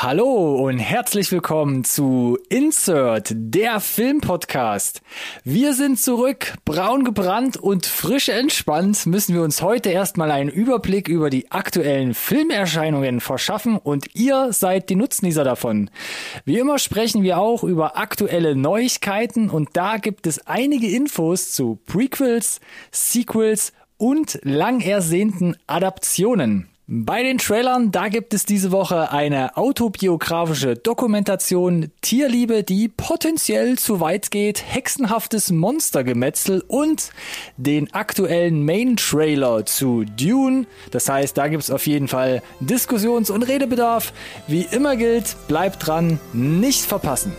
Hallo und herzlich willkommen zu Insert, der Filmpodcast. Wir sind zurück, braun gebrannt und frisch entspannt müssen wir uns heute erstmal einen Überblick über die aktuellen Filmerscheinungen verschaffen und ihr seid die Nutznießer davon. Wie immer sprechen wir auch über aktuelle Neuigkeiten und da gibt es einige Infos zu Prequels, Sequels und lang ersehnten Adaptionen. Bei den Trailern, da gibt es diese Woche eine autobiografische Dokumentation Tierliebe, die potenziell zu weit geht, hexenhaftes Monstergemetzel und den aktuellen Main-Trailer zu Dune. Das heißt, da gibt es auf jeden Fall Diskussions- und Redebedarf. Wie immer gilt, bleibt dran, nicht verpassen.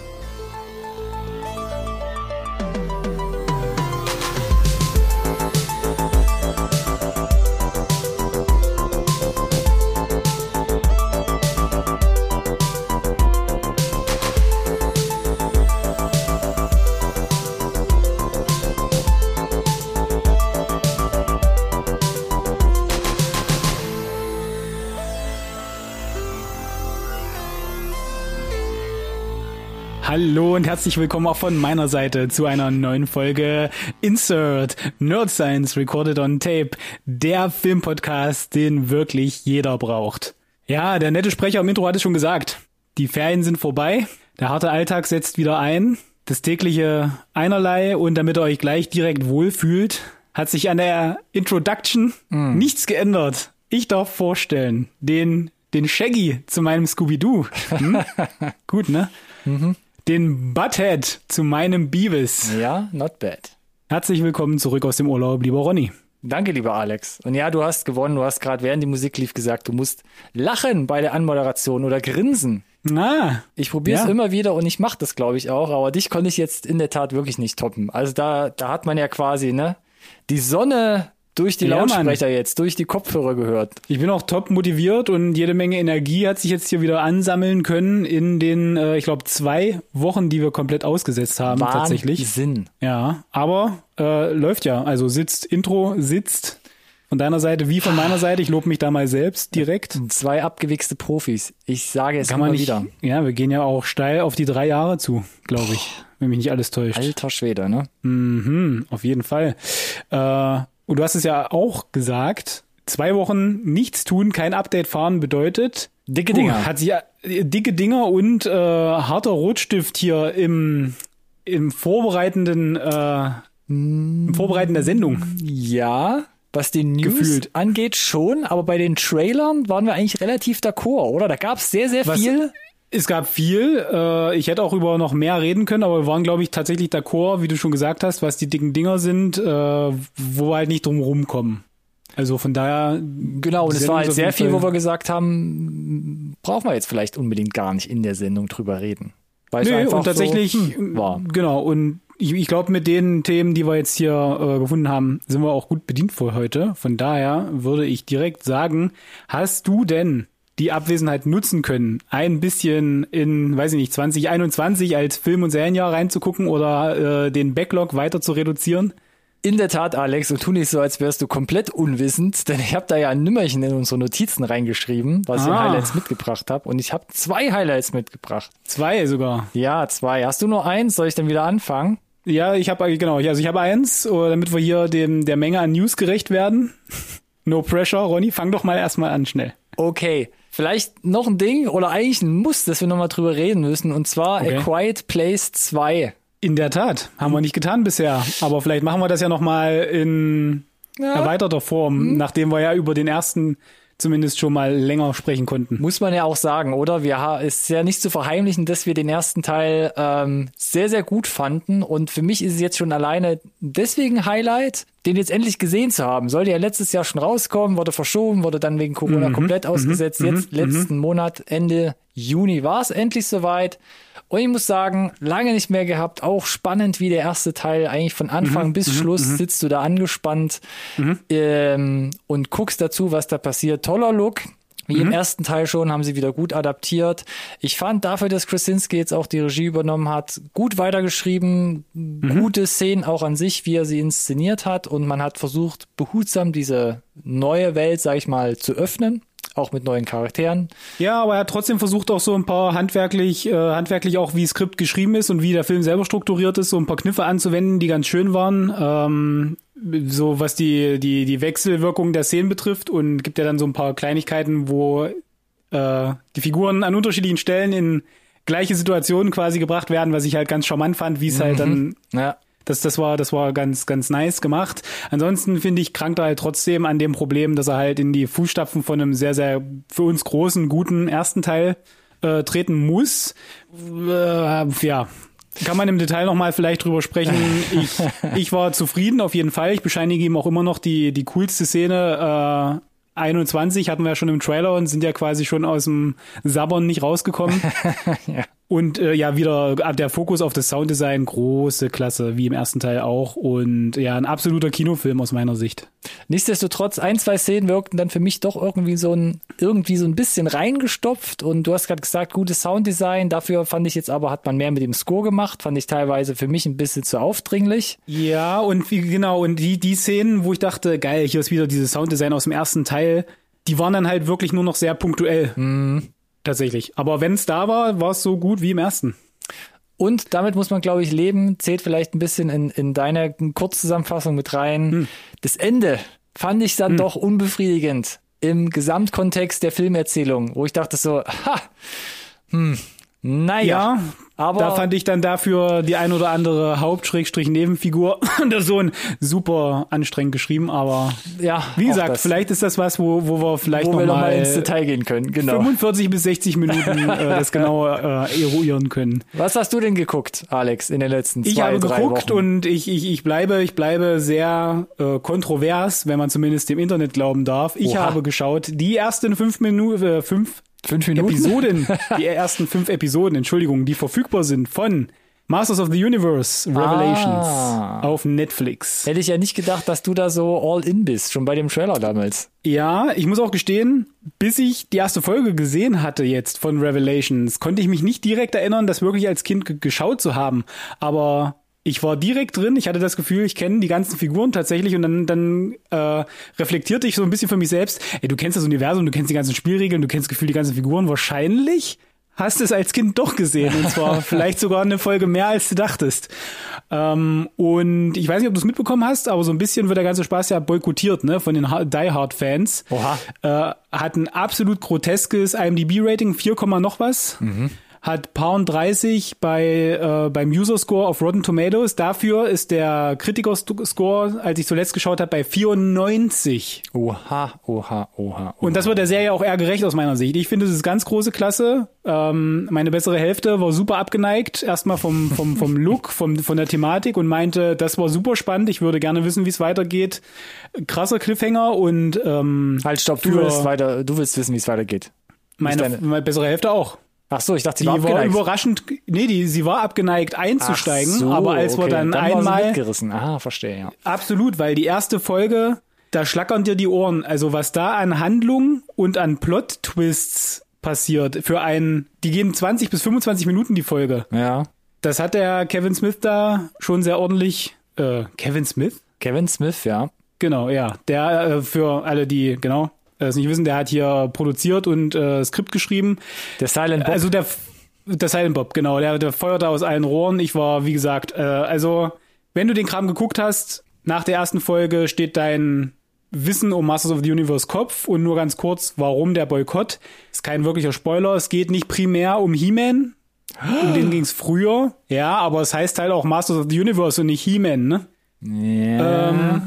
Hallo und herzlich willkommen auch von meiner Seite zu einer neuen Folge Insert Nerd Science Recorded on Tape, der Filmpodcast, den wirklich jeder braucht. Ja, der nette Sprecher im Intro hat es schon gesagt. Die Ferien sind vorbei, der harte Alltag setzt wieder ein, das tägliche einerlei und damit ihr euch gleich direkt wohlfühlt, hat sich an der Introduction mm. nichts geändert. Ich darf vorstellen, den den Shaggy zu meinem Scooby-Doo. Hm? Gut, ne? Mhm den Butthead zu meinem Beavis. Ja, not bad. Herzlich willkommen zurück aus dem Urlaub, lieber Ronny. Danke, lieber Alex. Und ja, du hast gewonnen. Du hast gerade während die Musik lief gesagt, du musst lachen bei der Anmoderation oder grinsen. Ah, ich probiere es ja. immer wieder und ich mache das, glaube ich, auch. Aber dich konnte ich jetzt in der Tat wirklich nicht toppen. Also da, da hat man ja quasi ne die Sonne durch die ja, Lautsprecher Mann. jetzt, durch die Kopfhörer gehört. Ich bin auch top motiviert und jede Menge Energie hat sich jetzt hier wieder ansammeln können in den, äh, ich glaube, zwei Wochen, die wir komplett ausgesetzt haben Wahnsinn. tatsächlich. Sinn. Ja, aber äh, läuft ja. Also sitzt, Intro sitzt. Von deiner Seite wie von meiner Seite. Ich lobe mich da mal selbst direkt. Zwei abgewichste Profis. Ich sage es Kann immer nicht, wieder. Ja, wir gehen ja auch steil auf die drei Jahre zu, glaube ich. Wenn mich nicht alles täuscht. Alter Schwede, ne? Mhm, auf jeden Fall. Äh, und du hast es ja auch gesagt, zwei Wochen nichts tun, kein Update fahren bedeutet dicke Dinger. Uh, hat sich äh, dicke Dinger und äh, harter Rotstift hier im im vorbereitenden äh, im Vorbereiten der Sendung. Ja, was die News Gefühlt. angeht schon, aber bei den Trailern waren wir eigentlich relativ d'accord, oder? Da gab es sehr sehr was, viel. Es gab viel. Äh, ich hätte auch über noch mehr reden können, aber wir waren, glaube ich, tatsächlich d'accord, wie du schon gesagt hast, was die dicken Dinger sind, äh, wo wir halt nicht drum rumkommen. Also von daher. Genau, und es war halt sehr viel, wo wir gesagt haben, brauchen wir jetzt vielleicht unbedingt gar nicht in der Sendung drüber reden. Weil nee, und tatsächlich so, hm, war. Genau, und ich, ich glaube, mit den Themen, die wir jetzt hier äh, gefunden haben, sind wir auch gut bedient für heute. Von daher würde ich direkt sagen, hast du denn die Abwesenheit nutzen können, ein bisschen in, weiß ich nicht, 2021 als Film- und Serienjahr reinzugucken oder äh, den Backlog weiter zu reduzieren? In der Tat, Alex, und tu nicht so, als wärst du komplett unwissend, denn ich habe da ja ein Nümmerchen in unsere Notizen reingeschrieben, was ah. ich in Highlights mitgebracht habe. Und ich habe zwei Highlights mitgebracht. Zwei sogar. Ja, zwei. Hast du nur eins? Soll ich dann wieder anfangen? Ja, ich habe genau, also ich habe eins, damit wir hier dem der Menge an News gerecht werden. no pressure, Ronny, fang doch mal erstmal an schnell. Okay. Vielleicht noch ein Ding oder eigentlich ein Muss, dass wir nochmal drüber reden müssen, und zwar okay. A Quiet Place 2. In der Tat, haben wir nicht getan bisher, aber vielleicht machen wir das ja nochmal in ja. erweiterter Form, hm. nachdem wir ja über den ersten zumindest schon mal länger sprechen konnten. Muss man ja auch sagen, oder? Wir ist ja nicht zu verheimlichen, dass wir den ersten Teil ähm, sehr, sehr gut fanden. Und für mich ist es jetzt schon alleine deswegen Highlight, den jetzt endlich gesehen zu haben. Sollte ja letztes Jahr schon rauskommen, wurde verschoben, wurde dann wegen Corona mhm. komplett mhm. ausgesetzt. Mhm. Jetzt letzten mhm. Monat, Ende Juni war es endlich soweit. Und ich muss sagen, lange nicht mehr gehabt. Auch spannend wie der erste Teil. Eigentlich von Anfang mhm, bis mhm, Schluss mhm. sitzt du da angespannt mhm. ähm, und guckst dazu, was da passiert. Toller Look. Wie mhm. im ersten Teil schon haben sie wieder gut adaptiert. Ich fand dafür, dass Krasinski jetzt auch die Regie übernommen hat, gut weitergeschrieben, mhm. gute Szenen auch an sich, wie er sie inszeniert hat und man hat versucht, behutsam diese neue Welt, sag ich mal, zu öffnen. Auch mit neuen Charakteren. Ja, aber er hat trotzdem versucht auch so ein paar handwerklich, äh, handwerklich auch wie Skript geschrieben ist und wie der Film selber strukturiert ist, so ein paar Kniffe anzuwenden, die ganz schön waren. Ähm, so was die, die, die Wechselwirkung der Szenen betrifft und gibt ja dann so ein paar Kleinigkeiten, wo äh, die Figuren an unterschiedlichen Stellen in gleiche Situationen quasi gebracht werden, was ich halt ganz charmant fand, wie es halt dann Ja. Das, das war, das war ganz, ganz nice gemacht. Ansonsten finde ich, krankt er halt trotzdem an dem Problem, dass er halt in die Fußstapfen von einem sehr, sehr für uns großen, guten ersten Teil äh, treten muss. Äh, ja. Kann man im Detail nochmal vielleicht drüber sprechen. Ich, ich war zufrieden auf jeden Fall. Ich bescheinige ihm auch immer noch die, die coolste Szene. Äh, 21 hatten wir ja schon im Trailer und sind ja quasi schon aus dem Sabbern nicht rausgekommen. ja. Und äh, ja, wieder der Fokus auf das Sounddesign, große Klasse, wie im ersten Teil auch. Und ja, ein absoluter Kinofilm aus meiner Sicht. Nichtsdestotrotz, ein, zwei Szenen wirkten dann für mich doch irgendwie so ein, irgendwie so ein bisschen reingestopft. Und du hast gerade gesagt, gutes Sounddesign. Dafür fand ich jetzt aber, hat man mehr mit dem Score gemacht. Fand ich teilweise für mich ein bisschen zu aufdringlich. Ja, und wie, genau, und die, die Szenen, wo ich dachte, geil, hier ist wieder dieses Sounddesign aus dem ersten Teil, die waren dann halt wirklich nur noch sehr punktuell. Mhm. Tatsächlich. Aber wenn es da war, war es so gut wie im ersten. Und damit muss man, glaube ich, leben. Zählt vielleicht ein bisschen in, in deine Kurzzusammenfassung mit rein. Hm. Das Ende fand ich dann doch unbefriedigend im Gesamtkontext der Filmerzählung, wo ich dachte so, ha, hm, naja. Ja, aber da fand ich dann dafür die ein oder andere Haupt-Nebenfigur der Sohn super anstrengend geschrieben, aber ja, wie gesagt, vielleicht ist das was, wo, wo wir vielleicht wo noch wir noch mal ins Detail gehen können. Genau. 45 bis 60 Minuten äh, das genau äh, eruieren können. Was hast du denn geguckt, Alex, in den letzten zwei, Ich habe drei geguckt Wochen? und ich, ich, ich bleibe, ich bleibe sehr äh, kontrovers, wenn man zumindest dem Internet glauben darf. Ich Oha. habe geschaut, die ersten fünf Minuten, äh, fünf Fünf Minuten? Episoden, die ersten fünf Episoden, Entschuldigung, die verfügbar sind von Masters of the Universe Revelations Ah. auf Netflix. Hätte ich ja nicht gedacht, dass du da so all in bist, schon bei dem Trailer damals. Ja, ich muss auch gestehen, bis ich die erste Folge gesehen hatte jetzt von Revelations, konnte ich mich nicht direkt erinnern, das wirklich als Kind ge- geschaut zu haben. Aber ich war direkt drin, ich hatte das Gefühl, ich kenne die ganzen Figuren tatsächlich und dann, dann äh, reflektierte ich so ein bisschen für mich selbst, ey, du kennst das Universum, du kennst die ganzen Spielregeln, du kennst gefühlt die ganzen Figuren, wahrscheinlich hast du es als Kind doch gesehen und zwar vielleicht sogar eine Folge mehr, als du dachtest. Ähm, und ich weiß nicht, ob du es mitbekommen hast, aber so ein bisschen wird der ganze Spaß ja boykottiert, ne, von den Die Hard Fans. Oha. Äh, hat ein absolut groteskes IMDb-Rating, 4, Komma noch was. Hat Pound 30 bei, äh, beim User Score auf Rotten Tomatoes. Dafür ist der Kritiker-Score, als ich zuletzt geschaut habe, bei 94. Oha, oha, oha. Und das wird der Serie auch eher gerecht aus meiner Sicht. Ich finde, es ist ganz große Klasse. Ähm, meine bessere Hälfte war super abgeneigt. Erstmal vom, vom, vom Look, vom, von der Thematik und meinte, das war super spannend. Ich würde gerne wissen, wie es weitergeht. Krasser Cliffhanger und ähm, Halt, stopp, du willst weiter, du willst wissen, wie es weitergeht. meine, meine bessere Hälfte auch. Ach so, ich dachte, sie Die war war abgeneigt. überraschend, nee, die, sie war abgeneigt einzusteigen, so, aber als wir okay. dann, war sie einmal, mitgerissen. Aha, verstehe, ja. absolut, weil die erste Folge, da schlackern dir die Ohren. Also was da an Handlung und an Plot-Twists passiert für einen, die gehen 20 bis 25 Minuten die Folge. Ja. Das hat der Kevin Smith da schon sehr ordentlich, äh, Kevin Smith? Kevin Smith, ja. Genau, ja. Der äh, für alle, die genau es nicht wissen, der hat hier produziert und äh, Skript geschrieben. Der Silent Bob. Also der, der Silent Bob, genau, der, der feuerte aus allen Rohren. Ich war, wie gesagt, äh, also wenn du den Kram geguckt hast, nach der ersten Folge steht dein Wissen um Masters of the Universe Kopf und nur ganz kurz, warum der Boykott. Ist kein wirklicher Spoiler. Es geht nicht primär um He-Man. Um den ging's früher. Ja, aber es heißt halt auch Masters of the Universe und nicht He-Man, ne? ja. Ähm,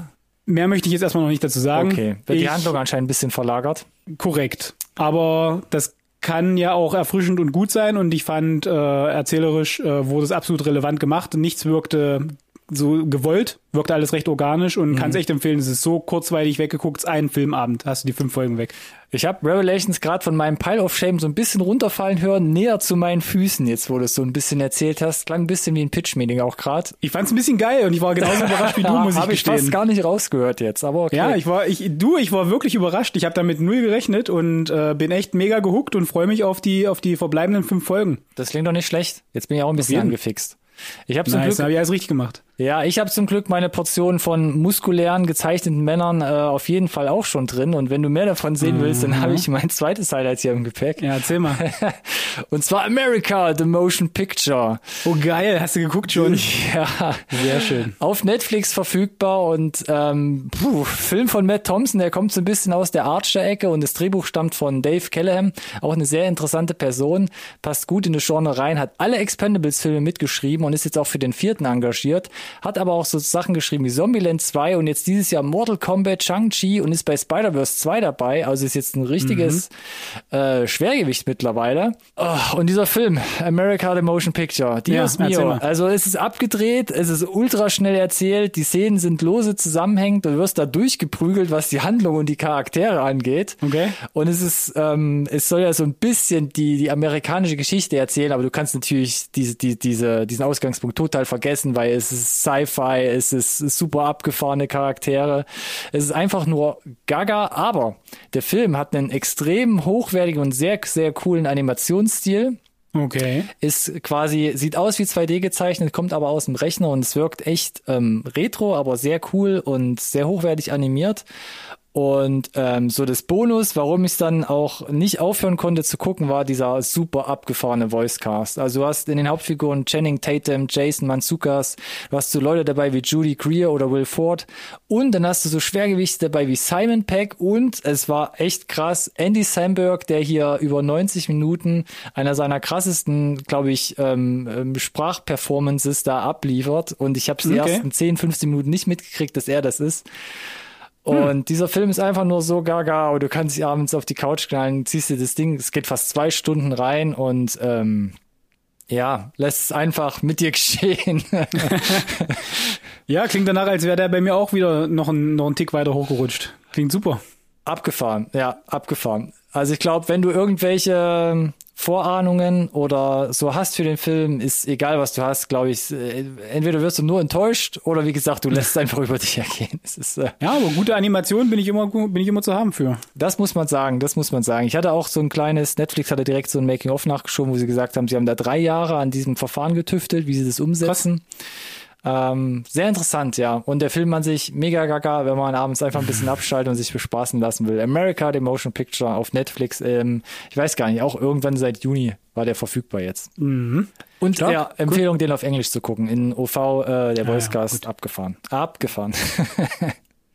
mehr möchte ich jetzt erstmal noch nicht dazu sagen. okay. Wird die Ich- Handlung anscheinend ein bisschen verlagert. Korrekt. Aber das kann ja auch erfrischend und gut sein und ich fand, äh, erzählerisch äh, wurde es absolut relevant gemacht. Nichts wirkte so gewollt, wirkte alles recht organisch und kann es echt empfehlen. Es ist so kurzweilig weggeguckt, es ist ein Filmabend, hast du die fünf Folgen weg. Ich habe Revelations gerade von meinem Pile of Shame so ein bisschen runterfallen hören, näher zu meinen Füßen, jetzt wo du es so ein bisschen erzählt hast. Klang ein bisschen wie ein Pitch-Meeting auch gerade. Ich fand es ein bisschen geil und ich war genauso überrascht wie du, muss ich Habe ich gestehen. fast gar nicht rausgehört jetzt, aber okay. ja, ich war, ich, du, ich war wirklich überrascht. Ich habe damit null gerechnet und äh, bin echt mega gehuckt und freue mich auf die, auf die verbleibenden fünf Folgen. das klingt doch nicht schlecht. Jetzt bin ich auch ein bisschen angefixt. Ich habe zum Nice, Glück habe ich alles richtig gemacht. Ja, ich habe zum Glück meine Portion von muskulären, gezeichneten Männern äh, auf jeden Fall auch schon drin. Und wenn du mehr davon sehen willst, dann habe ich mein zweites Highlight hier im Gepäck. Ja, erzähl mal. Und zwar America, The Motion Picture. Oh geil, hast du geguckt schon? Ja, Sehr schön. auf Netflix verfügbar und ähm, puh, Film von Matt Thompson, der kommt so ein bisschen aus der Archer-Ecke und das Drehbuch stammt von Dave Callahan, auch eine sehr interessante Person, passt gut in das Genre rein, hat alle Expendables-Filme mitgeschrieben und ist jetzt auch für den vierten engagiert, hat aber auch so Sachen geschrieben wie Zombieland 2 und jetzt dieses Jahr Mortal Kombat, Shang-Chi und ist bei Spider-Verse 2 dabei, also ist jetzt ein richtiges äh, Schwergewicht mittlerweile. Oh, und dieser Film, America the Motion Picture, Dios Ja, mio, also es ist abgedreht, es ist ultra schnell erzählt, die Szenen sind lose zusammenhängend, du wirst da durchgeprügelt, was die Handlung und die Charaktere angeht. Okay. Und es ist, ähm, es soll ja so ein bisschen die, die amerikanische Geschichte erzählen, aber du kannst natürlich diese, die, diese, diesen Ausgangspunkt total vergessen, weil es ist Sci-Fi, es ist super abgefahrene Charaktere. Es ist einfach nur gaga, aber der Film hat einen extrem hochwertigen und sehr, sehr coolen Animationsstil Okay. ist quasi, sieht aus wie 2D gezeichnet, kommt aber aus dem Rechner und es wirkt echt ähm, retro, aber sehr cool und sehr hochwertig animiert. Und ähm, so das Bonus, warum ich dann auch nicht aufhören konnte zu gucken, war dieser super abgefahrene Voicecast. Also du hast in den Hauptfiguren Channing Tatum, Jason Manzukas, du hast so Leute dabei wie Judy Greer oder Will Ford und dann hast du so Schwergewichte dabei wie Simon Peck und es war echt krass, Andy Samberg, der hier über 90 Minuten einer seiner krassesten, glaube ich, ähm, ähm, Sprachperformances da abliefert und ich habe die Okay. ersten 10, 15 Minuten nicht mitgekriegt, dass er das ist. Und dieser Film ist einfach nur so gaga, und du kannst dich abends auf die Couch knallen, ziehst dir das Ding, es geht fast zwei Stunden rein und ähm, ja, lässt es einfach mit dir geschehen. Ja, klingt danach, als wäre der bei mir auch wieder noch ein, noch ein Tick weiter hochgerutscht. Klingt super. abgefahren, ja, abgefahren. Also ich glaube, wenn du irgendwelche ähm, Vorahnungen oder so hast für den Film, ist egal, was du hast, glaube ich, äh, entweder wirst du nur enttäuscht oder wie gesagt, du lässt es einfach über dich ergehen. Es ist, äh, Ja, aber gute Animation bin ich immer, bin ich immer zu haben für. Das muss man sagen, das muss man sagen. Ich hatte auch so ein kleines, Netflix hatte direkt so ein Making-of nachgeschoben, wo sie gesagt haben, sie haben da drei Jahre an diesem Verfahren getüftelt, wie sie das umsetzen. Ähm, sehr interessant, ja. Und der Film an sich mega gaga, wenn man abends einfach ein bisschen abschalten und sich bespaßen lassen will. America, the Motion Picture auf Netflix. Ähm, ich weiß gar nicht, auch irgendwann seit Juni war der verfügbar jetzt. Und Stark, ja, Empfehlung, den auf Englisch zu gucken. In OV, äh, der Voicecast, gut. abgefahren. Abgefahren.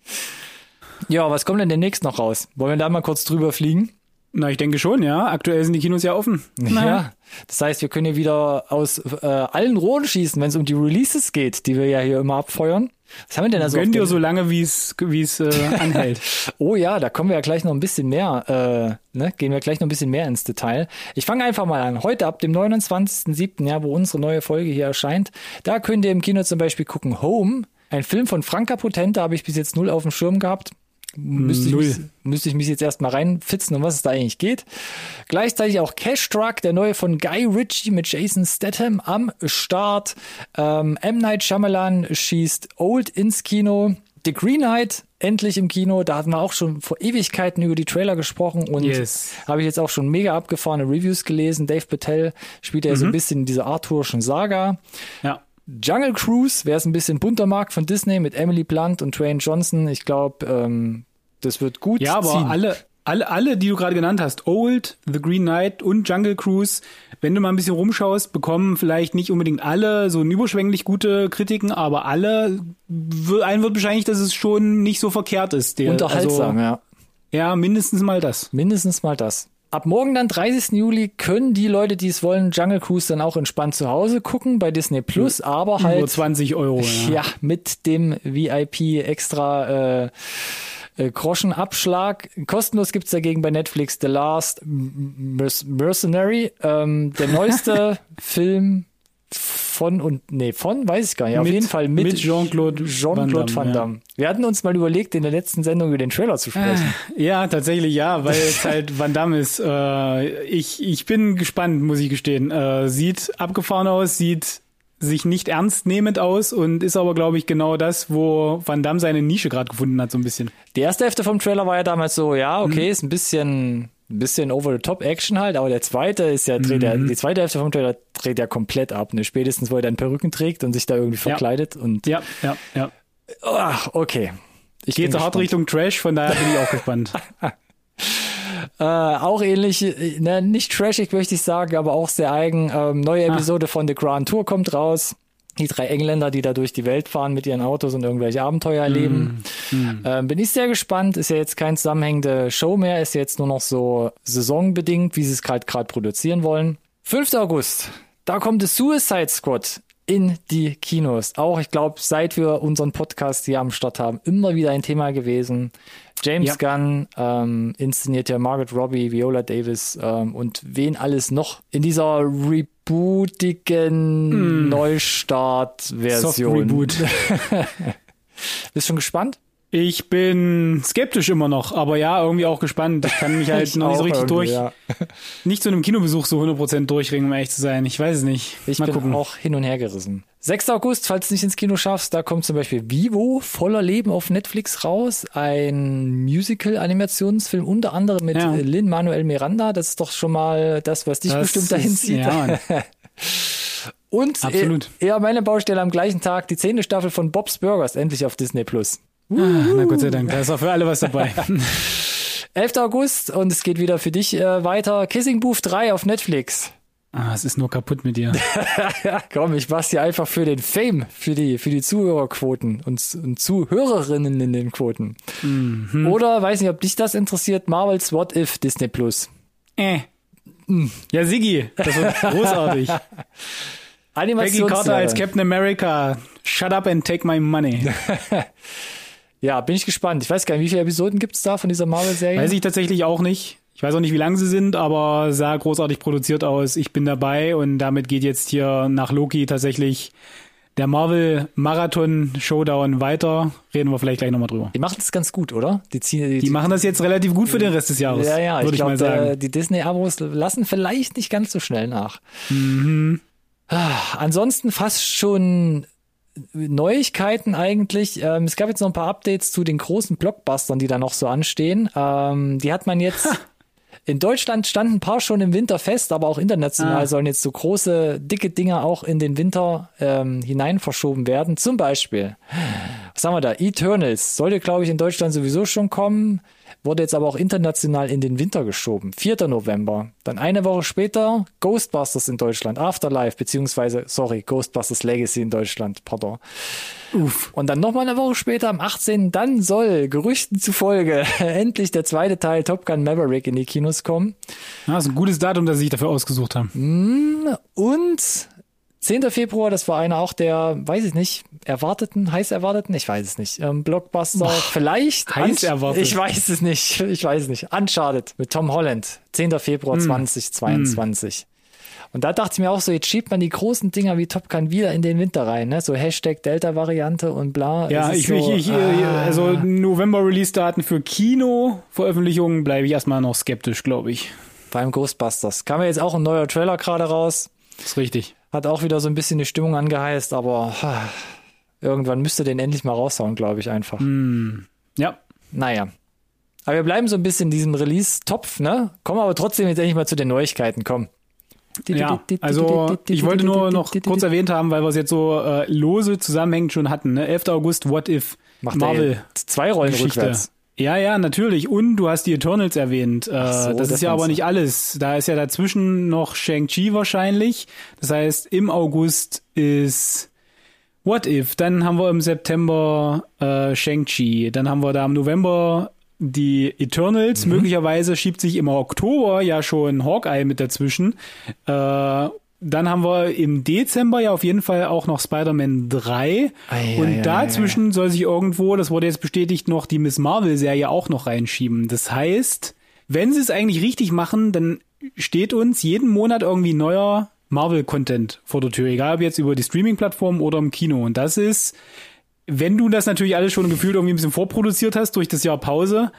ja, was kommt denn demnächst noch raus? Wollen wir da mal kurz drüber fliegen? Na, ich denke schon, ja. Aktuell sind die Kinos ja offen. Ja. Das heißt, wir können hier wieder aus äh, allen Rohren schießen, wenn es um die Releases geht, die wir ja hier immer abfeuern. Was haben wir denn da so? Gönn dir so lange, wie es wie es äh, anhält. Oh ja, da kommen wir ja gleich noch ein bisschen mehr, äh, ne, gehen wir gleich noch ein bisschen mehr ins Detail. Ich fange einfach mal an. Heute ab dem 29.07., ja, wo unsere neue Folge hier erscheint, da könnt ihr im Kino zum Beispiel gucken Home, ein Film von Franka Potente, habe ich bis jetzt null auf dem Schirm gehabt. Müsste ich, mich, müsste ich mich jetzt erstmal reinfitzen, um was es da eigentlich geht. Gleichzeitig auch Cash Truck, der neue von Guy Ritchie mit Jason Statham am Start. Ähm, M. Night Shyamalan schießt Old ins Kino. The Green Knight endlich im Kino. Da hatten wir auch schon vor Ewigkeiten über die Trailer gesprochen und Yes. habe ich jetzt auch schon mega abgefahrene Reviews gelesen. Dave Patel spielt ja so Mhm. ein bisschen in dieser arthurischen Saga. Ja. Jungle Cruise, wer es ein bisschen bunter mag von Disney mit Emily Blunt und Dwayne Johnson. Ich glaube, ähm, das wird gut Ja, aber ziehen. alle, alle, alle, die du gerade genannt hast, Old, The Green Knight und Jungle Cruise, wenn du mal ein bisschen rumschaust, bekommen vielleicht nicht unbedingt alle so überschwänglich gute Kritiken, aber alle, allen wird wahrscheinlich, dass es schon nicht so verkehrt ist. Der, Unterhaltsam, ja. Also, ja, mindestens mal das. Mindestens mal das. Ab morgen dann, 30. Juli, können die Leute, die es wollen, Jungle Cruise dann auch entspannt zu Hause gucken bei Disney Plus, aber halt 20 Euro. Ja. ja mit dem VIP extra äh, äh, Groschenabschlag. Kostenlos gibt's dagegen bei Netflix The Last Merc- Mercenary, ähm, der neueste Film von und nee, von weiß ich gar nicht. Auf Mit- jeden Fall mit, mit Jean-Claude Jean-Claude Van Van Damme, Damme. Wir hatten uns mal überlegt, in der letzten Sendung über den Trailer zu sprechen. Ja, tatsächlich ja, weil es halt Van Damme ist. Äh, ich, ich bin gespannt, muss ich gestehen. Äh, sieht abgefahren aus, sieht sich nicht ernst nehmend aus und ist aber, glaube ich, genau das, wo Van Damme seine Nische gerade gefunden hat, so ein bisschen. Die erste Hälfte vom Trailer war ja damals so, ja, Mhm. okay, ist ein bisschen ein bisschen over-the-top-Action halt, aber der zweite ist ja, dreht mhm. ja, die zweite Hälfte vom Trailer dreht ja komplett ab, ne? Spätestens, wo er dann Perücken trägt und sich da irgendwie verkleidet ja. und. Ja, ja, ja. Ach, okay. Ich Geht so hart Richtung Trash, von daher bin ich auch gespannt. Äh, auch ähnlich, äh, ne, nicht trashig möchte ich sagen, aber auch sehr eigen. Ähm, neue ah. Episode ah. von The Grand Tour kommt raus. Die drei Engländer, die da durch die Welt fahren mit ihren Autos und irgendwelche Abenteuer erleben. Mm. Mm. Ähm, bin ich sehr gespannt. Ist ja jetzt kein zusammenhängende Show mehr, ist jetzt nur noch so saisonbedingt, wie sie es gerade gerade produzieren wollen. 5. August, da kommt das Suicide Squad in die Kinos. Auch, ich glaube, seit wir unseren Podcast hier am Start haben, immer wieder ein Thema gewesen. James ja. Gunn ähm, inszeniert ja Margaret Robbie, Viola Davis ähm, und wen alles noch in dieser rebootigen mm. Neustart-Version. Reboot. Bist schon gespannt? Ich bin skeptisch immer noch, aber ja, irgendwie auch gespannt. Ich kann mich halt noch nicht so richtig durch, ja. nicht zu einem Kinobesuch so 100% durchringen, um ehrlich zu sein. Ich weiß es nicht. Ich Mal bin gucken. auch hin und her gerissen. 6. August, falls du nicht ins Kino schaffst, da kommt zum Beispiel Vivo, voller Leben auf Netflix raus. Ein Musical-Animationsfilm, unter anderem mit ja. Lin-Manuel Miranda. Das ist doch schon mal das, was dich das bestimmt dahin zieht. Ja, Und Absolut. eher meine Baustelle am gleichen Tag, die zehnte Staffel von Bob's Burgers, endlich auf Disney Plus. Ah, na Gott sei Dank, da ist auch für alle was dabei. 11. August und es geht wieder für dich äh, weiter. Kissing Booth 3 auf Netflix. Ah, es ist nur kaputt mit dir. komm, ich mach's dir einfach für den Fame, für die, für die Zuhörerquoten und, und Zuhörerinnen in den Quoten. Mhm. Oder, weiß nicht, ob dich das interessiert, Marvel's What If Disney Plus. Äh. Mhm. Ja, Siggi, das wird großartig. Peggy Carter als Captain America. Shut up and take my money. Ja, bin ich gespannt. Ich weiß gar nicht, wie viele Episoden gibt es da von dieser Marvel-Serie? Weiß ich tatsächlich auch nicht. Ich weiß auch nicht, wie lang sie sind, aber sah großartig produziert aus. Ich bin dabei und damit geht jetzt hier nach Loki tatsächlich der Marvel Marathon Showdown weiter. Reden wir vielleicht gleich nochmal drüber. Die machen das ganz gut, oder? Die, ziehen, die, die machen das jetzt relativ gut für den Rest des Jahres. Ja, ja, ich, ich mal sagen. die Disney-Abos lassen vielleicht nicht ganz so schnell nach. Mhm. Ah, ansonsten fast schon Neuigkeiten eigentlich. Ähm, es gab jetzt noch ein paar Updates zu den großen Blockbustern, die da noch so anstehen. Ähm, die hat man jetzt. In Deutschland standen ein paar schon im Winter fest, aber auch international ah. sollen jetzt so große, dicke Dinger auch in den Winter ähm, hinein verschoben werden. Zum Beispiel, was haben wir da? Eternals sollte, glaube ich, in Deutschland sowieso schon kommen wurde jetzt aber auch international in den Winter geschoben. 4. November. Dann eine Woche später Ghostbusters in Deutschland, Afterlife, beziehungsweise, sorry, Ghostbusters Legacy in Deutschland, pardon. Uff. Und dann nochmal eine Woche später, am 18. dann soll, Gerüchten zufolge, endlich der zweite Teil Top Gun Maverick in die Kinos kommen. Ja, das ist ein gutes Datum, das sie sich dafür ausgesucht haben. Mm, und 10. Februar, das war einer auch der, weiß ich nicht, erwarteten, heiß erwarteten, ich weiß es nicht. Ähm, Blockbuster, Boah, vielleicht. Heiß erwartet. Ich weiß es nicht, ich weiß es nicht. Uncharted mit Tom Holland, 10. Februar mm. 2022. Mm. Und da dachte ich mir auch so, jetzt schiebt man die großen Dinger wie Top Gun wieder in den Winter rein, ne? So Hashtag Delta-Variante und bla. Ja, ich, so, ich, ich, ah. also November-Release-Daten für Kino-Veröffentlichungen bleibe ich erstmal noch skeptisch, glaube ich. Beim Ghostbusters. Kam ja jetzt auch ein neuer Trailer gerade raus. Das ist richtig. Hat auch wieder so ein bisschen die Stimmung angeheißt, aber irgendwann müsste den endlich mal raushauen, glaube ich einfach. Mm, ja. Naja. Aber wir bleiben so ein bisschen in diesem Release-Topf, ne? Kommen aber trotzdem jetzt endlich mal zu den Neuigkeiten, komm. Ja, also ich wollte nur noch kurz erwähnt haben, weil wir es jetzt so äh, lose zusammenhängend schon hatten. Ne? 11. August, What If, Macht Marvel. Zwei Rollen Geschichte. rückwärts. Ja, ja, natürlich. Und du hast die Eternals erwähnt. Äh, so, das, das ist ja aber nicht alles. Da ist ja dazwischen noch Shang-Chi wahrscheinlich. Das heißt, im August ist What If. Dann haben wir im September äh, Shang-Chi. Dann haben wir da im November die Eternals. Mhm. Möglicherweise schiebt sich im Oktober ja schon Hawkeye mit dazwischen. Äh, dann haben wir im Dezember ja auf jeden Fall auch noch Spider-Man 3. Ei, und ei, dazwischen ei, soll sich irgendwo, das wurde jetzt bestätigt, noch die Miss Marvel-Serie auch noch reinschieben. Das heißt, wenn sie es eigentlich richtig machen, dann steht uns jeden Monat irgendwie neuer Marvel-Content vor der Tür. Egal ob jetzt über die Streaming-Plattform oder im Kino. Und das ist, wenn du das natürlich alles schon gefühlt irgendwie ein bisschen vorproduziert hast durch das Jahr Pause,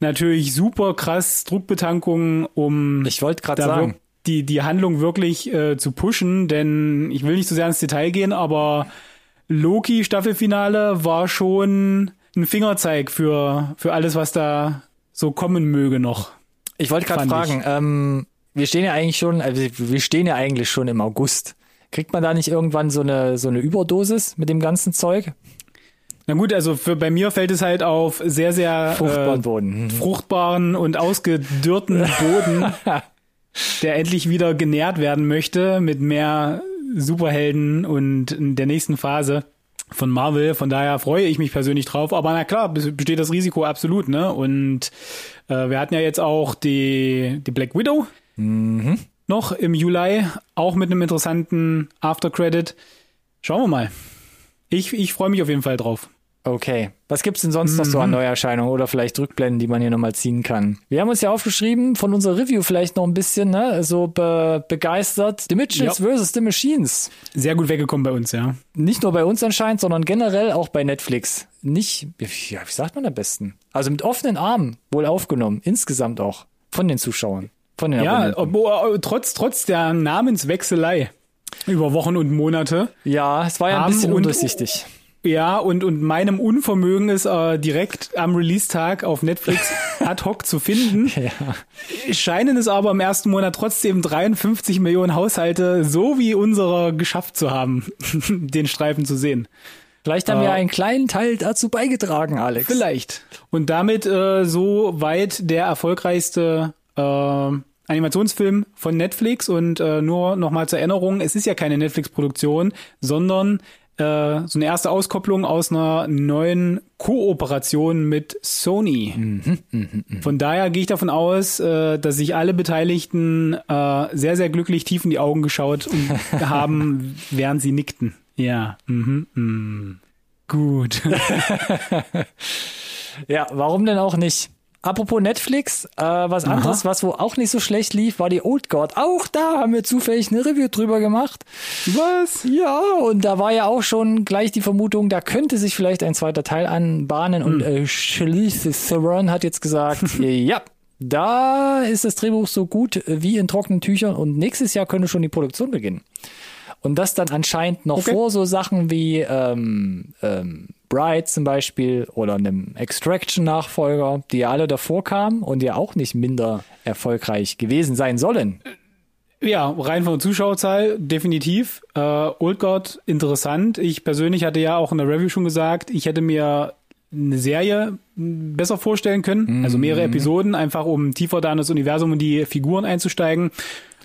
natürlich super krass Druckbetankung, um. Ich wollte gerade sagen die, die Handlung wirklich äh, zu pushen, denn ich will nicht so sehr ins Detail gehen, aber Loki Staffelfinale war schon ein Fingerzeig für, für alles, was da so kommen möge noch. Ich wollte gerade fragen, ähm, wir stehen ja eigentlich schon, also wir stehen ja eigentlich schon im August. Kriegt man da nicht irgendwann so eine, so eine Überdosis mit dem ganzen Zeug? Na gut, also für bei mir fällt es halt auf sehr, sehr Fruchtbaren Boden. fruchtbaren und ausgedürrten Boden, der endlich wieder genährt werden möchte mit mehr Superhelden und in der nächsten Phase von Marvel. Von daher freue ich mich persönlich drauf. Aber na klar, besteht das Risiko absolut, ne? Und äh, wir hatten ja jetzt auch die, die Black Widow Mhm. noch im Juli, auch mit einem interessanten Aftercredit. Schauen wir mal. Ich, ich freue mich auf jeden Fall drauf. Okay. Was gibt's denn sonst noch so an Neuerscheinungen oder vielleicht Rückblenden, die man hier nochmal ziehen kann? Wir haben uns ja aufgeschrieben, von unserer Review vielleicht noch ein bisschen, ne, so be begeistert. The Mitchells Ja. versus The Machines. Sehr gut weggekommen bei uns, ja. Nicht nur bei uns anscheinend, sondern generell auch bei Netflix. Nicht, ja, wie sagt man am besten? Also mit offenen Armen wohl aufgenommen. Insgesamt auch. Von den Zuschauern. Von den Ja, Abonnenten. obwohl, trotz, trotz der Namenswechselei über Wochen und Monate. Ja, es war ja ein bisschen und- undurchsichtig. Ja, und, und meinem Unvermögen ist äh, direkt am Release-Tag auf Netflix ad hoc zu finden. Scheinen es aber im ersten Monat trotzdem 53 Millionen Haushalte so wie unserer geschafft zu haben, den Streifen zu sehen. Vielleicht haben Äh, wir einen kleinen Teil dazu beigetragen, Alex. Vielleicht. Und damit äh, so weit der erfolgreichste äh, Animationsfilm von Netflix. Und äh, nur nochmal zur Erinnerung, es ist ja keine Netflix-Produktion, sondern äh, so eine erste Auskopplung aus einer neuen Kooperation mit Sony. Von daher gehe ich davon aus, äh, dass sich alle Beteiligten äh, sehr, sehr glücklich tief in die Augen geschaut haben, während sie nickten. Ja. Mhm, mhm. Gut. Ja, warum denn auch nicht? Apropos Netflix, äh, was anderes, was wo auch nicht so schlecht lief, war die Old Guard. Auch da haben wir zufällig eine Review drüber gemacht. Was? Ja, und da war ja auch schon gleich die Vermutung, da könnte sich vielleicht ein zweiter Teil anbahnen. Und äh, Charlize Theron hat jetzt gesagt, ja, da ist das Drehbuch so gut wie in trockenen Tüchern und nächstes Jahr könnte schon die Produktion beginnen. Und das dann anscheinend noch Okay. vor so Sachen wie ähm, ähm, Bright zum Beispiel oder einem Extraction-Nachfolger, die ja alle davor kamen und ja auch nicht minder erfolgreich gewesen sein sollen. Ja, rein von der Zuschauerzahl definitiv. Äh, Old God interessant. Ich persönlich hatte ja auch in der Review schon gesagt, ich hätte mir eine Serie m, besser vorstellen können, also mehrere Episoden, einfach um tiefer da in das Universum und die Figuren einzusteigen.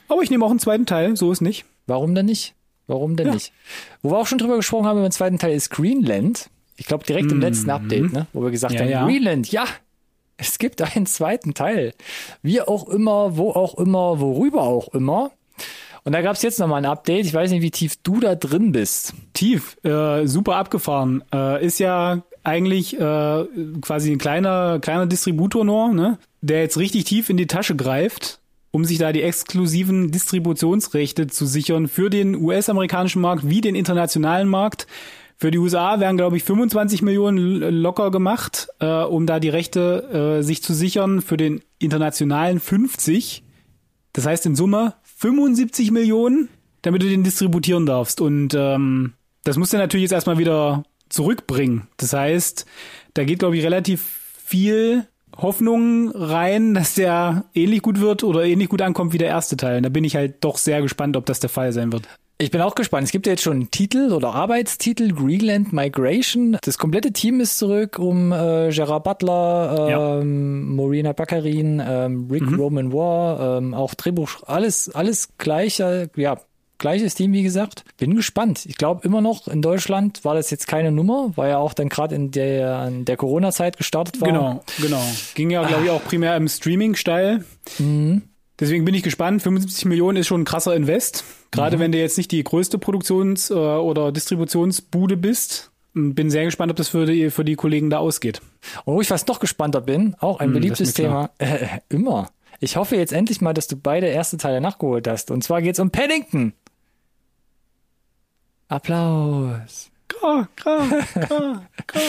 Aber ich nehme auch einen zweiten Teil, so ist nicht. Warum denn nicht? Warum denn Ja. nicht? Wo wir auch schon drüber gesprochen haben, den zweiten Teil ist Greenland. Ich glaube direkt im letzten Update, ne? wo wir gesagt Mhm. Ja, haben, ja. Greenland, ja, es gibt einen zweiten Teil. Wie auch immer, wo auch immer, worüber auch immer. Und da gab es jetzt nochmal ein Update. Ich weiß nicht, wie tief du da drin bist. Tief, äh, super abgefahren. Äh, ist ja eigentlich äh, quasi ein kleiner, kleiner Distributor nur, ne? der jetzt richtig tief in die Tasche greift, um sich da die exklusiven Distributionsrechte zu sichern für den US-amerikanischen Markt wie den internationalen Markt. Für die USA werden, glaube ich, 25 Millionen l- locker gemacht, äh, um da die Rechte äh, sich zu sichern. Für den internationalen 50. Das heißt in Summe 75 Millionen, damit du den distributieren darfst. Und ähm, das musst du natürlich jetzt erstmal wieder zurückbringen. Das heißt, da geht, glaube ich, relativ viel Hoffnung rein, dass der ähnlich gut wird oder ähnlich gut ankommt wie der erste Teil. Und da bin ich halt doch sehr gespannt, ob das der Fall sein wird. Ich bin auch gespannt. Es gibt ja jetzt schon einen Titel oder Arbeitstitel, Greenland Migration. Das komplette Team ist zurück um äh, Gerard Butler, Ja. ähm, Marina Baccarin, ähm, Rick Roman War, ähm, auch Drehbuch, alles, alles gleicher, ja, gleiches Team, wie gesagt. Bin gespannt. Ich glaube immer noch, in Deutschland war das jetzt keine Nummer, weil ja auch dann gerade in der, in der Corona-Zeit gestartet war. Genau, genau. Ging ja, glaube ich, auch primär im Streaming steil. Deswegen bin ich gespannt. 75 Millionen ist schon ein krasser Invest. Gerade wenn du jetzt nicht die größte Produktions- äh, oder Distributionsbude bist. Bin sehr gespannt, ob das für die, für die Kollegen da ausgeht. Und wo ich fast noch gespannter bin, auch ein Hm, beliebtes Thema, äh, immer. Ich hoffe jetzt endlich mal, dass du beide erste Teile nachgeholt hast. Und zwar geht's um Paddington. Applaus. Gra, gra, gra, gra.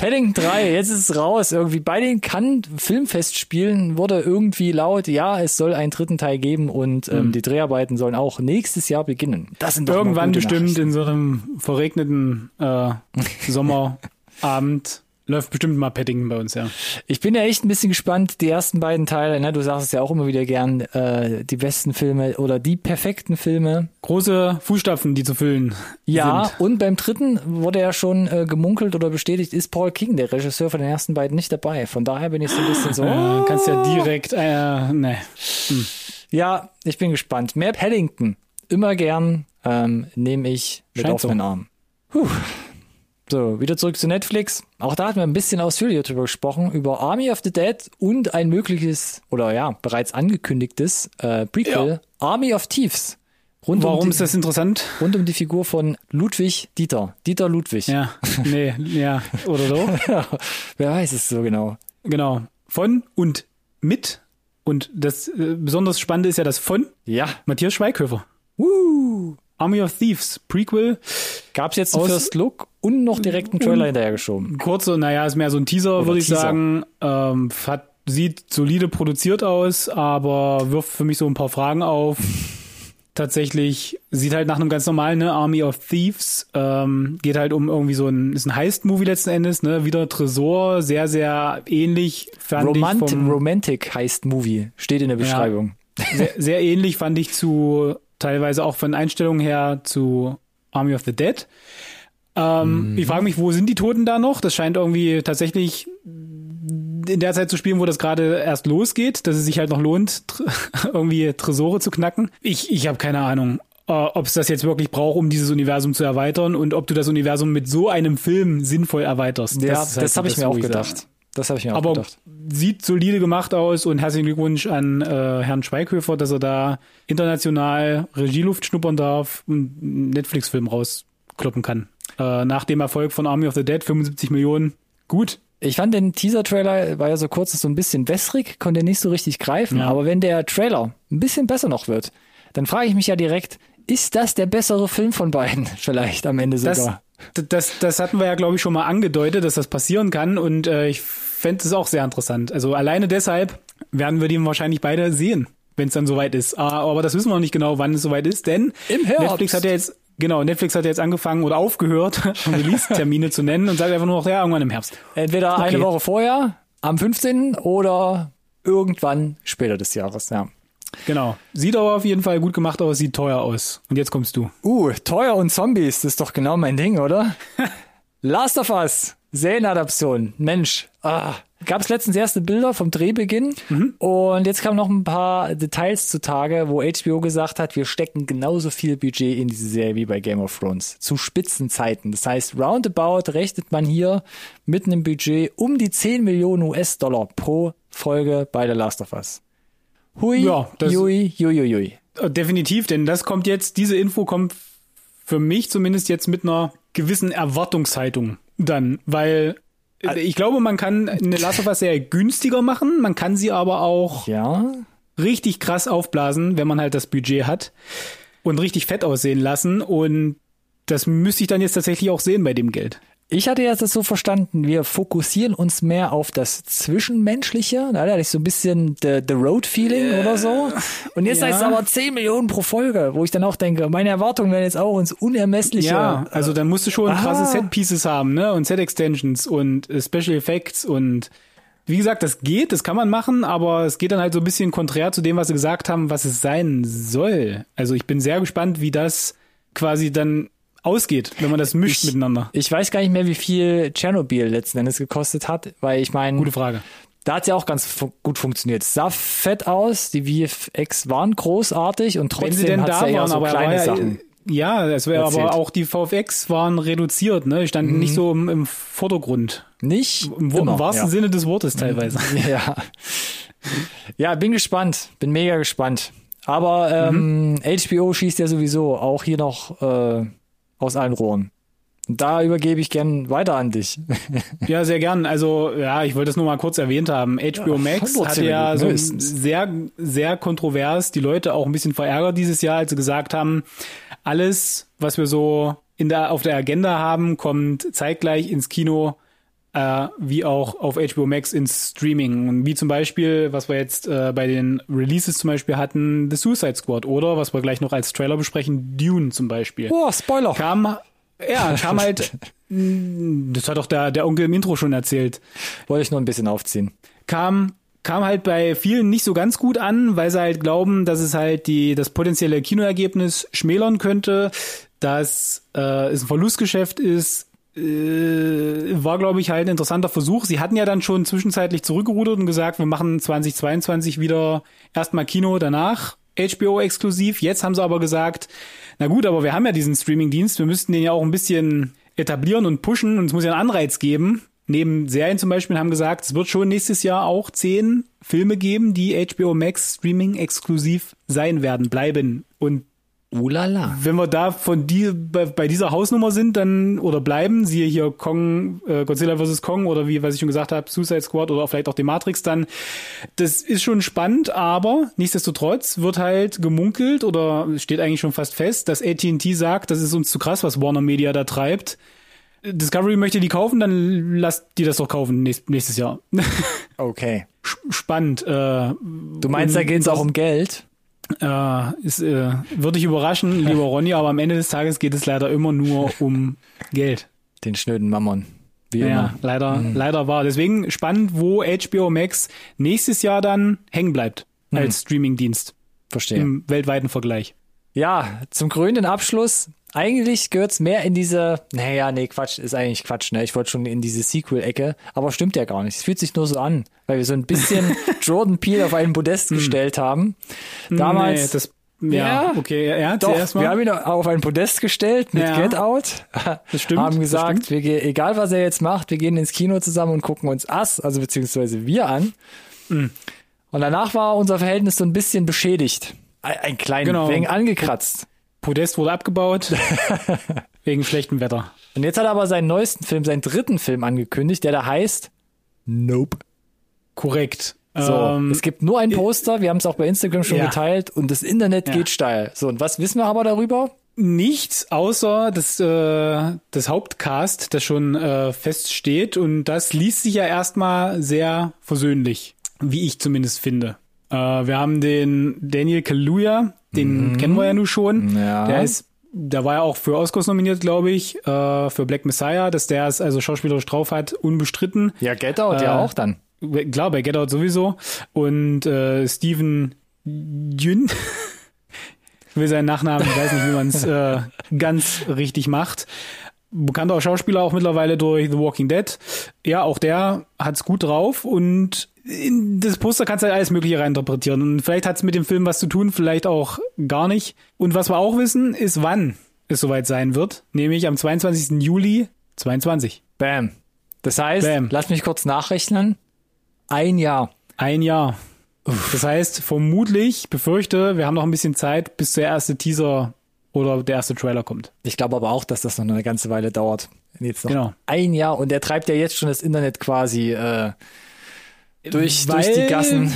Paddington 3, jetzt ist es raus. Irgendwie bei den Cannes Filmfestspielen wurde irgendwie laut, ja, es soll einen dritten Teil geben und ähm, die Dreharbeiten sollen auch nächstes Jahr beginnen. Das sind doch Irgendwann bestimmt in so einem verregneten äh, Sommerabend Läuft bestimmt mal Paddington bei uns, ja. Ich bin ja echt ein bisschen gespannt, die ersten beiden Teile, ne, du sagst es ja auch immer wieder gern, äh, die besten Filme oder die perfekten Filme. Große Fußstapfen, die zu füllen Ja, sind. und beim dritten wurde ja schon äh, gemunkelt oder bestätigt, ist Paul King, der Regisseur von den ersten beiden, nicht dabei. Von daher bin ich so ein bisschen so. Äh, kannst ja direkt, äh, ne. Ja, ich bin gespannt. Mehr Paddington. Immer gern ähm, nehme ich mit Scheint auf so. den Arm. Puh. So, wieder zurück zu Netflix. Auch da hatten wir ein bisschen ausführlicher drüber gesprochen, über Army of the Dead und ein mögliches, oder ja, bereits angekündigtes äh, Prequel, Army of Thieves. Rund Warum um die, ist das interessant? Rund um die Figur von Ludwig Dieter. Dieter Ludwig. Ja, nee, ja, oder so. Wer weiß es so genau. Genau. Von und mit. Und das äh, besonders Spannende ist ja das von Ja. Matthias Schweighöfer. Uh. Army of Thieves, Prequel. Gab's jetzt einen First Look und noch direkt einen Trailer hinterhergeschoben. Kurze, naja, ist mehr so ein Teaser, würde ich Teaser. sagen. Ähm, hat, sieht solide produziert aus, aber wirft für mich so ein paar Fragen auf. Tatsächlich sieht halt nach einem ganz normalen ne, Army of Thieves. Ähm, geht halt um irgendwie so ein, ist ein Heist-Movie letzten Endes, ne? Wieder Tresor, sehr, sehr ähnlich. Fand Romant ich vom, Romantic heißt Movie. Steht in der Beschreibung. sehr, sehr ähnlich fand ich zu, teilweise auch von Einstellungen her zu Army of the Dead. Ähm, Ich frage mich, wo sind die Toten da noch? Das scheint irgendwie tatsächlich in der Zeit zu spielen, wo das gerade erst losgeht, dass es sich halt noch lohnt, irgendwie Tresore zu knacken. Ich, ich habe keine Ahnung, äh, ob es das jetzt wirklich braucht, um dieses Universum zu erweitern und ob du das Universum mit so einem Film sinnvoll erweiterst. Ja, ist halt das, habe ich mir auch gedacht. Das habe ich mir auch Aber gedacht. sieht solide gemacht aus und herzlichen Glückwunsch an äh, Herrn Schweighöfer, dass er da international Regieluft schnuppern darf und einen Netflix-Film rauskloppen kann. Äh, nach dem Erfolg von Army of the Dead, 75 Millionen, gut. Ich fand den Teaser-Trailer, war ja so kurz, so ein bisschen wässrig, konnte nicht so richtig greifen. Ja. Aber wenn der Trailer ein bisschen besser noch wird, dann frage ich mich ja direkt, ist das der bessere Film von beiden? Vielleicht am Ende Das, sogar. das, das hatten wir ja, glaube ich, schon mal angedeutet, dass das passieren kann und äh, ich fände es auch sehr interessant. Also alleine deshalb werden wir den wahrscheinlich beide sehen, wenn es dann soweit ist. Ah, Aber das wissen wir noch nicht genau, wann es soweit ist, denn. Netflix hat ja jetzt Genau, Netflix hat jetzt angefangen oder aufgehört, Release-Termine zu nennen und sagt einfach nur noch, ja, irgendwann im Herbst. Entweder eine Okay. Woche vorher, am 15. oder irgendwann später des Jahres, ja. Genau. Sieht aber auf jeden Fall gut gemacht aus, sieht teuer aus. Und jetzt kommst du. Uh, teuer und Zombies, das ist doch genau mein Ding, oder? Last of Us, Serienadaption, Mensch. Ah. Gab es letztens erste Bilder vom Drehbeginn und jetzt kamen noch ein paar Details zutage, wo HBO gesagt hat, wir stecken genauso viel Budget in diese Serie wie bei Game of Thrones. Zu Spitzenzeiten. Das heißt, roundabout rechnet man hier mit einem Budget um die 10 Millionen US-Dollar pro Folge bei The Last of Us. Hui, Ja, das- jui, jui, jui, jui. Äh, Definitiv, denn das kommt jetzt, diese Info kommt für mich zumindest jetzt mit einer gewissen Erwartungshaltung dann, weil ich glaube, man kann eine Last of Us Serie günstiger machen, man kann sie aber auch Ja, richtig krass aufblasen, wenn man halt das Budget hat und richtig fett aussehen lassen. Und das müsste ich dann jetzt tatsächlich auch sehen bei dem Geld. Ich hatte jetzt das so verstanden, wir fokussieren uns mehr auf das Zwischenmenschliche. Da hatte ich so ein bisschen the, the Road-Feeling oder so. Und jetzt Ja. heißt es aber 10 Millionen pro Folge, wo ich dann auch denke, meine Erwartungen werden jetzt auch ins Unermessliche. Ja, also dann musst du schon Ah. krasse Set-Pieces haben, ne? Und Set-Extensions und äh, Special Effects und wie gesagt, das geht, das kann man machen, aber es geht dann halt so ein bisschen konträr zu dem, was sie gesagt haben, was es sein soll. Also ich bin sehr gespannt, wie das quasi dann ausgeht, wenn man das mischt Ich- miteinander. Ich weiß gar nicht mehr, wie viel Tschernobyl letzten Endes gekostet hat, weil ich meine, Gute Frage. da hat ja auch ganz fu gut funktioniert. Es sah fett aus, die VFX waren großartig und Wenn sie trotzdem denn da ja waren, so aber kleine ja, Sachen. ja, es wäre aber auch die VFX waren reduziert, ne? Standen nicht so im, im Vordergrund. Nicht Im, im wahrsten ja. Sinne des Wortes teilweise. Ja. Ja, bin gespannt. Bin mega gespannt. Aber ähm, HBO schießt ja sowieso auch hier noch äh, aus allen Rohren. Und da übergebe ich gern weiter an dich. Ja, sehr gern. Also, ja, ich wollte es nur mal kurz erwähnt haben. HBO Ja, Max Hamburg hat sehr ja so sehr, sehr kontrovers die Leute auch ein bisschen verärgert dieses Jahr, als sie gesagt haben, alles, was wir so in der, auf der Agenda haben, kommt zeitgleich ins Kino, äh, wie auch auf HBO Max ins Streaming. Und wie zum Beispiel, was wir jetzt äh, bei den Releases zum Beispiel hatten, The Suicide Squad oder was wir gleich noch als Trailer besprechen, Dune zum Beispiel Oh, Spoiler. kam, Ja, kam halt, das hat doch der, der Onkel im Intro schon erzählt. Wollte ich nur ein bisschen aufziehen. Kam, kam halt bei vielen nicht so ganz gut an, weil sie halt glauben, dass es halt die, das potenzielle Kinoergebnis schmälern könnte, dass äh, es ein Verlustgeschäft ist, äh, war, glaube ich, halt ein interessanter Versuch. Sie hatten ja dann schon zwischenzeitlich zurückgerudert und gesagt, wir machen 2022 wieder erstmal Kino, danach HBO exklusiv. Jetzt haben sie aber gesagt, na gut, aber wir haben ja diesen Streaming-Dienst, wir müssten den ja auch ein bisschen etablieren und pushen und es muss ja einen Anreiz geben. Neben Serien zum Beispiel haben gesagt, es wird schon nächstes Jahr auch zehn Filme geben, die HBO Max Streaming exklusiv sein werden, bleiben. Und Ulala. wenn wir da von die, bei, bei dieser Hausnummer sind, dann oder bleiben, siehe hier Kong, äh, Godzilla vs. Kong oder wie, was ich schon gesagt habe, Suicide Squad oder vielleicht auch die Matrix, dann das ist schon spannend, aber nichtsdestotrotz wird halt gemunkelt oder steht eigentlich schon fast fest, dass AT&T sagt, das ist uns zu krass, was Warner Media da treibt. Discovery möchte die kaufen, dann lasst die das doch kaufen nächst, nächstes Jahr. Okay. Spannend. Äh, Du meinst, da geht es auch um Geld? Äh, ist, äh, würde ich überraschen, lieber Ronny, aber am Ende des Tages geht es leider immer nur um Geld. Den schnöden Mammon. Wie Ja, immer. leider, leider war. Deswegen spannend, wo HBO Max nächstes Jahr dann hängen bleibt als Streamingdienst Verstehe. im weltweiten Vergleich. Ja, zum krönenden Abschluss. Eigentlich gehört's mehr in diese, naja, nee, Quatsch, ist eigentlich Quatsch, ne? Ich wollte schon in diese Sequel-Ecke, aber stimmt ja gar nicht. Es fühlt sich nur so an, weil wir so ein bisschen Jordan Peele auf einen Podest gestellt haben. Damals, Nee, das, ja, Ja, okay, ja, doch, zuerst wir haben ihn auf ein Podest gestellt mit Ja. Get Out. Das stimmt, haben gesagt, stimmt. wir gehen, egal was er jetzt macht, wir gehen ins Kino zusammen und gucken uns Ass, also beziehungsweise wir an. Mhm. Und danach war unser Verhältnis so ein bisschen beschädigt. Ein, ein klein Genau. wenig angekratzt. Podest wurde abgebaut wegen schlechtem Wetter. Und jetzt hat er aber seinen neuesten Film, seinen dritten Film angekündigt, der da heißt Nope. Korrekt. So, Ähm, es gibt nur ein Poster, wir haben es auch bei Instagram schon Ja. geteilt und das Internet Ja. geht steil. So, und was wissen wir aber darüber? nichts außer das, äh, das Hauptcast, das schon äh, feststeht. Und das liest sich ja erstmal sehr versöhnlich, wie ich zumindest finde. Äh, wir haben den Daniel Kaluuya, den kennen wir ja nun schon. Mhm. Ja. Der ist, der war ja auch für Oscars nominiert, glaube ich, äh, für Black Messiah, dass der es also schauspielerisch drauf hat, unbestritten. Ja, Get Out ja Äh, auch dann. Klar, bei Get Out sowieso. Und äh, Steven Yun, ich will seinen Nachnamen, ich weiß nicht, wie man es äh, ganz richtig macht. Bekannter Schauspieler auch mittlerweile durch The Walking Dead. Ja, auch der hat's gut drauf und in das Poster kannst du halt alles Mögliche reininterpretieren. Und vielleicht hat's mit dem Film was zu tun, vielleicht auch gar nicht. Und was wir auch wissen, ist, wann es soweit sein wird. Nämlich am 22. Juli 22. Bam. Das heißt, Bam. lass mich kurz nachrechnen. Ein Jahr. Ein Jahr. Das heißt, vermutlich, befürchte, wir haben noch ein bisschen Zeit, bis der erste Teaser oder der erste Trailer kommt. Ich glaube aber auch, dass das noch eine ganze Weile dauert. Jetzt noch Genau. ein Jahr und er treibt ja jetzt schon das Internet quasi äh, durch, Weil durch die Gassen.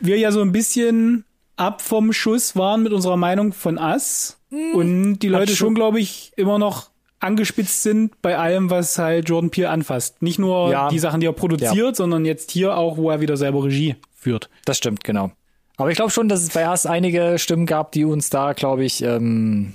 Wir ja so ein bisschen ab vom Schuss waren mit unserer Meinung von Us und die Leute schon- schon, glaube ich, immer noch angespitzt sind bei allem, was halt Jordan Peele anfasst. Nicht nur Ja. die Sachen, die er produziert, sondern jetzt hier auch, wo er wieder selber Regie führt. Das stimmt, genau. Aber ich glaube schon, dass es bei Hass einige Stimmen gab, die uns da, glaube ich, ähm,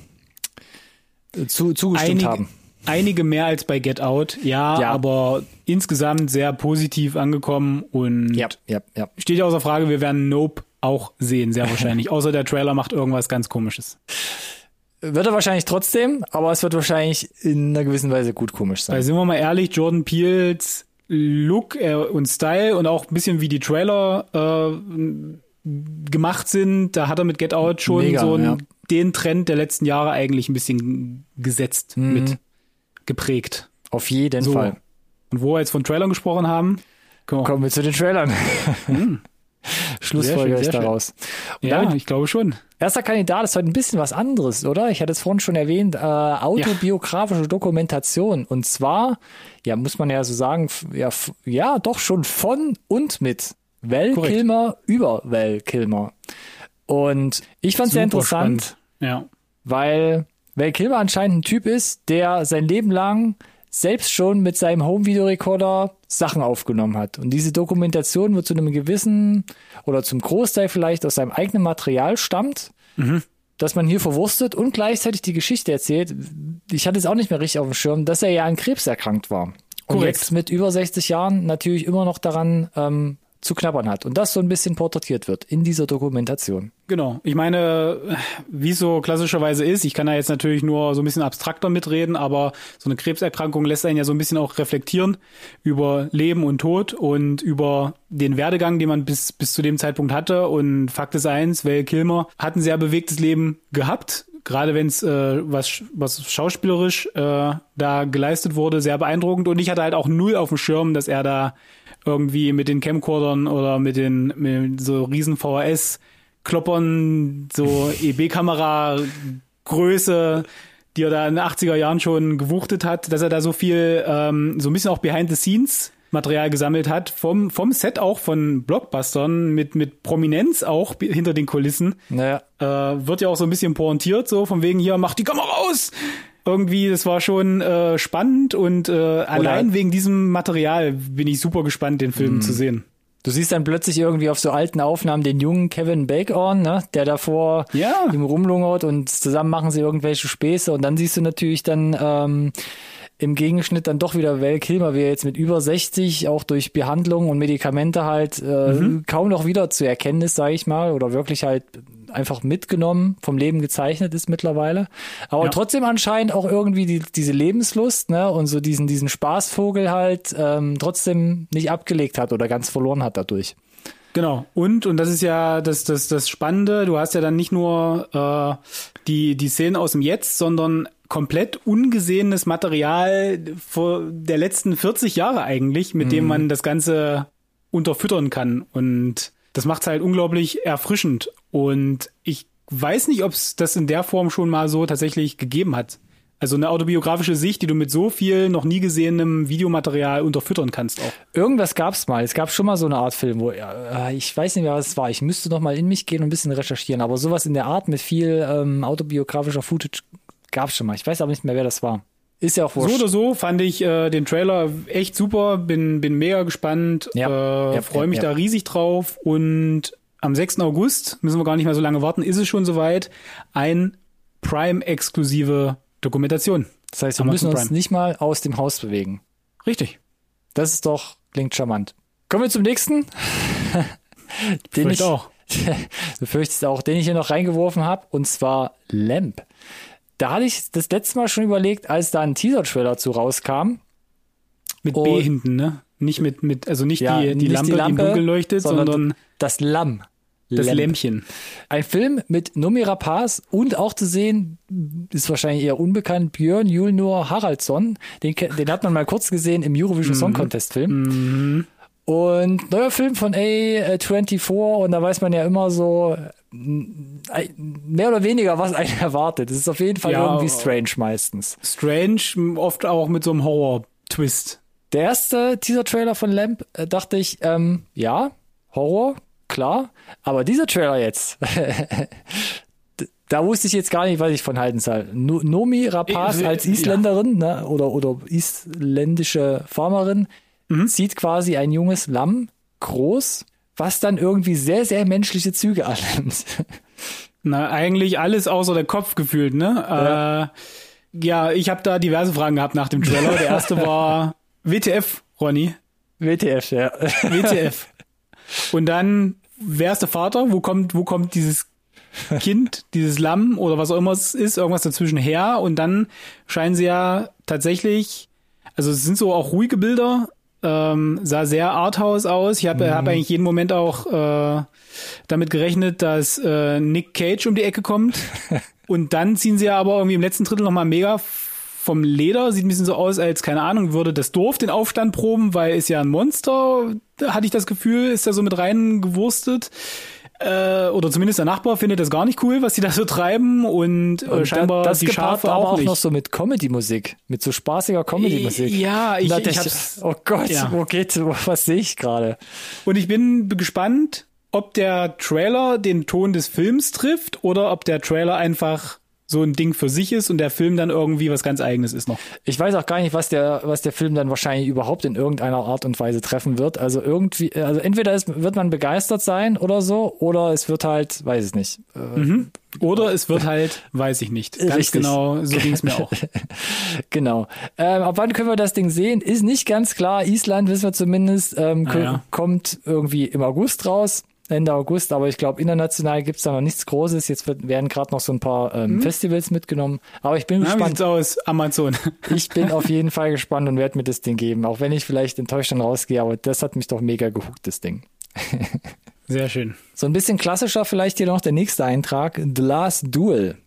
zu, zugestimmt Einige, haben. einige mehr als bei Get Out, ja, Ja. aber insgesamt sehr positiv angekommen und Ja, ja, ja. steht ja außer Frage, wir werden Nope auch sehen, sehr wahrscheinlich. Außer der Trailer macht irgendwas ganz komisches. Wird er wahrscheinlich trotzdem, aber es wird wahrscheinlich in einer gewissen Weise gut komisch Weil sein. sind wir mal ehrlich, Jordan Peels Look äh, und Style und auch ein bisschen wie die Trailer äh, gemacht sind, da hat er mit Get Out schon Mega, so einen, ja. den Trend der letzten Jahre eigentlich ein bisschen gesetzt, Mhm. mit geprägt. Auf jeden So. Fall. Und wo wir jetzt von Trailern gesprochen haben, wir- Kommen wir zu den Trailern. Schlussfolger Sehr schön, ich sehr schön. daraus. Und ja, damit ich glaube schon. Erster Kandidat ist heute ein bisschen was anderes, oder? Ich hatte es vorhin schon erwähnt, äh, autobiografische Dokumentation. Und zwar, ja, muss man ja so sagen, ja, ja, doch schon von und mit Val Korrekt. Kilmer über Val Kilmer. Und ich fand es sehr interessant. Ja. weil Val Kilmer anscheinend ein Typ ist, der sein Leben lang selbst schon mit seinem Home-Videorekorder Sachen aufgenommen hat. Und diese Dokumentation wird zu einem gewissen oder zum Großteil vielleicht aus seinem eigenen Material stammt. dass man hier verwurstet und gleichzeitig die Geschichte erzählt. Ich hatte es auch nicht mehr richtig auf dem Schirm, dass er ja an Krebs erkrankt war. Und Korrekt. jetzt mit über 60 Jahren natürlich immer noch daran ähm, zu knabbern hat. Und das so ein bisschen porträtiert wird in dieser Dokumentation. Genau. Ich meine, wie es so klassischerweise ist, ich kann da jetzt natürlich nur so ein bisschen abstrakter mitreden, aber so eine Krebserkrankung lässt einen ja so ein bisschen auch reflektieren über Leben und Tod und über den Werdegang, den man bis, bis zu dem Zeitpunkt hatte. Und Fakt ist eins, Val Kilmer hat ein sehr bewegtes Leben gehabt. Gerade wenn es äh, was, was schauspielerisch äh, da geleistet wurde, sehr beeindruckend. Und ich hatte halt auch null auf dem Schirm, dass er da irgendwie mit den Camcordern oder mit den mit so riesen VHS Kloppern, so EB-Kamera Größe, die er da in den 80er Jahren schon gewuchtet hat, dass er da so viel, ähm, so ein bisschen auch behind the scenes Material gesammelt hat, vom, vom Set auch von Blockbustern, mit, mit Prominenz auch hinter den Kulissen. Naja, Äh, wird ja auch so ein bisschen pointiert, so von wegen hier, mach die Kamera aus! Irgendwie, das war schon äh, spannend und äh, allein wegen diesem Material bin ich super gespannt, den Film zu sehen. Du siehst dann plötzlich irgendwie auf so alten Aufnahmen den jungen Kevin Bacon, ne, der davor Ja. ihm rumlungert und zusammen machen sie irgendwelche Späße und dann siehst du natürlich dann ähm, im Gegenschnitt dann doch wieder Val Kilmer, wie er jetzt mit über 60 auch durch Behandlung und Medikamente halt äh, Mhm. kaum noch wieder zu erkennen ist, sage ich mal, oder wirklich halt einfach mitgenommen, vom Leben gezeichnet ist mittlerweile. Aber Ja. trotzdem anscheinend auch irgendwie die, diese Lebenslust, ne, und so diesen, diesen Spaßvogel halt ähm, trotzdem nicht abgelegt hat oder ganz verloren hat dadurch. Genau. Und, und das ist ja das, das, das Spannende, du hast ja dann nicht nur äh, die, die Szenen aus dem Jetzt, sondern komplett ungesehenes Material vor der letzten 40 Jahre eigentlich, mit dem man das Ganze unterfüttern kann. Und das macht es halt unglaublich erfrischend. Und ich weiß nicht, ob es das in der Form schon mal so tatsächlich gegeben hat. Also eine autobiografische Sicht, die du mit so viel noch nie gesehenem Videomaterial unterfüttern kannst auch. Irgendwas gab's mal. Es gab schon mal so eine Art Film, wo äh, ich weiß nicht mehr, was es war. Ich müsste noch mal in mich gehen und ein bisschen recherchieren. Aber sowas in der Art mit viel ähm, autobiografischer Footage gab's schon mal. Ich weiß aber nicht mehr, wer das war. Ist ja auch wurscht. So oder so fand ich äh, den Trailer echt super, bin, bin mega gespannt, Ja. äh, Ja, freue mich ja. da riesig drauf und am 6. August, müssen wir gar nicht mehr so lange warten, ist es schon soweit, ein Prime-exklusive Dokumentation. das heißt, wir Amazon müssen uns Prime. nicht mal aus dem Haus bewegen. Richtig. Das ist doch, klingt charmant. Kommen wir zum nächsten. den Vielleicht ich, auch. du fürchtest auch, den ich hier noch reingeworfen habe, und zwar Lamp. Da hatte ich das letzte Mal schon überlegt, als da ein Teaser-Trailer zu rauskam. Mit Und- B hinten, ne? Nicht mit, mit also nicht Ja, die, die, nicht Lampe, die im Dunkeln leuchtet, sondern, das Lamm. Das Lamp. Lämpchen. Ein Film mit Nomi Rapaz und auch zu sehen, ist wahrscheinlich eher unbekannt, Björn Julnur Haraldsson. Den, den hat man mal kurz gesehen im Eurovision Song Contest Film. Und neuer Film von A24 und da weiß man ja immer so äh, mehr oder weniger, was einen erwartet. Es ist auf jeden Fall Ja, irgendwie aber- strange meistens. Strange, oft auch mit so einem Horror-Twist. Der erste Teaser-Trailer von Lamp äh, dachte ich, ähm, ja, Horror, klar, aber dieser Trailer jetzt, da wusste ich jetzt gar nicht, was ich von halten soll. No Nomi Rapaz als ja. Isländerin ne, oder, oder isländische Farmerin Mhm. sieht quasi ein junges Lamm groß, was dann irgendwie sehr, sehr menschliche Züge annimmt. Na, eigentlich alles außer der Kopf gefühlt, ne? Ja, äh, ja ich habe da diverse Fragen gehabt nach dem Trailer. Der erste war WTF, Ronny. WTF, ja. WTF. Und dann, wer ist der Vater? Wo kommt, wo kommt dieses Kind, dieses Lamm oder was auch immer es ist, irgendwas dazwischen her? Und dann scheinen sie ja tatsächlich, also es sind so auch ruhige Bilder, ähm, sah sehr Arthouse aus. Ich habe Mhm. hab eigentlich jeden Moment auch äh, damit gerechnet, dass äh, Nick Cage um die Ecke kommt. Und dann ziehen sie ja aber irgendwie im letzten Drittel nochmal mega vom Leder. Sieht ein bisschen so aus, als, keine Ahnung, würde das Dorf den Aufstand proben, weil ist ja ein Monster, hatte ich das Gefühl, ist da so mit reingewurstet. Äh, oder zumindest der Nachbar findet das gar nicht cool, was die da so treiben und, äh, Und scheinbar das die gepaart Schafe aber auch, auch nicht. noch so mit Comedy-Musik, mit so spaßiger Comedy-Musik. Ja, ich, dachte ich hab's, oh Gott, ja. wo geht, wo, was sehe ich gerade? Und ich bin gespannt, ob der Trailer den Ton des Films trifft oder ob der Trailer einfach so ein Ding für sich ist und der Film dann irgendwie was ganz eigenes ist noch. Ich weiß auch gar nicht, was der, was der Film dann wahrscheinlich überhaupt in irgendeiner Art und Weise treffen wird. Also irgendwie, also entweder ist, wird man begeistert sein oder so, oder es wird halt, weiß ich nicht. Mhm. Oder es wird halt, weiß ich nicht. Ganz Richtig. genau, so ging es mir auch. genau. Ähm, ab wann können wir das Ding sehen? Ist nicht ganz klar. Island wissen wir zumindest, ähm, Ah, ja. kommt irgendwie im August raus. Ende August, aber ich glaube, international gibt's da noch nichts Großes. Jetzt wird, werden gerade noch so ein paar ähm, Festivals mitgenommen. Aber ich bin Mhm. Na, wie gespannt. sieht's aus? Amazon. Ich bin auf jeden Fall gespannt und werde mir das Ding geben, auch wenn ich vielleicht enttäuscht dann rausgehe, aber das hat mich doch mega gehuckt, das Ding. Sehr schön. So ein bisschen klassischer vielleicht hier noch der nächste Eintrag, The Last Duel.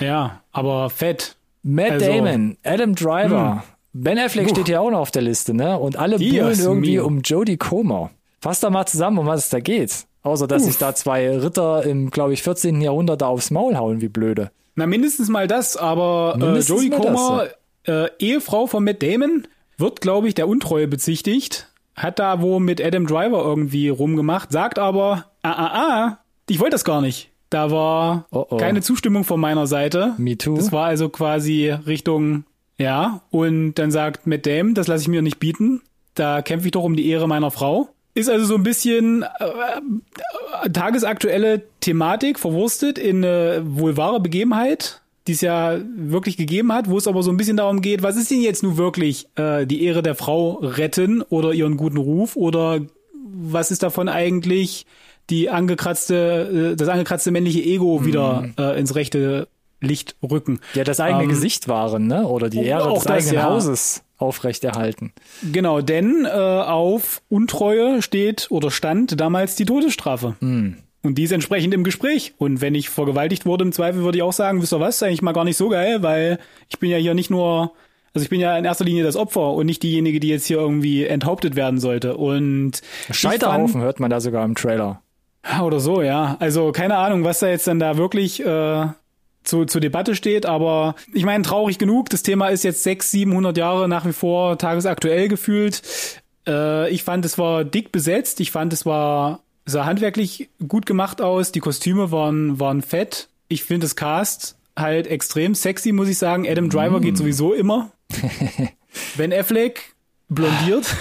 Ja, aber fett. Matt Also- Damon, Adam Driver, Ben Affleck Uff. steht hier auch noch auf der Liste, ne? Und alle buhlen irgendwie mio. um Jodie Comer. Fass da mal zusammen, um was es da geht. Außer, dass Uff. sich da zwei Ritter im, glaube ich, 14. Jahrhundert da aufs Maul hauen, wie blöde. Na, mindestens mal das, aber äh, das, Comer, äh, Ehefrau von Matt Damon, wird, glaube ich, der Untreue bezichtigt, hat da wo mit Adam Driver irgendwie rumgemacht, sagt aber, ah, ah, ah, ich wollte das gar nicht. Da war Oh, oh. keine Zustimmung von meiner Seite. Me too. Das war also quasi Richtung, ja, und dann sagt Matt Damon, das lasse ich mir nicht bieten. Da kämpfe ich doch um die Ehre meiner Frau. Ist also so ein bisschen äh, äh, tagesaktuelle Thematik verwurstet in eine wohl wahre Begebenheit, die es ja wirklich gegeben hat, wo es aber so ein bisschen darum geht, was ist denn jetzt nun wirklich äh, die Ehre der Frau retten oder ihren guten Ruf oder was ist davon eigentlich die angekratzte, äh, das angekratzte männliche Ego wieder äh, ins rechte Licht rücken. Ja, das eigene Ähm, Gesicht wahren, ne? Oder die Ehre auch des eigenen ja. Hauses aufrechterhalten. Genau, denn äh, auf Untreue steht oder stand damals die Todesstrafe. Und die ist entsprechend im Gespräch. Und wenn ich vergewaltigt wurde, im Zweifel würde ich auch sagen, wisst ihr was, eigentlich mal gar nicht so geil, weil ich bin ja hier nicht nur, also ich bin ja in erster Linie das Opfer und nicht diejenige, die jetzt hier irgendwie enthauptet werden sollte. Und Scheiterhaufen hört man da sogar im Trailer. fand- Oder so, ja. Also keine Ahnung, was da jetzt dann da wirklich äh, zu, zur Debatte steht, aber ich meine, traurig genug. Das Thema ist jetzt 600, 700 Jahre nach wie vor tagesaktuell gefühlt. Äh, ich fand, es war dick besetzt. Ich fand, es war sah handwerklich gut gemacht aus. Die Kostüme waren waren fett. Ich finde das Cast halt extrem sexy, muss ich sagen. Adam Driver geht sowieso immer. Ben Affleck blondiert.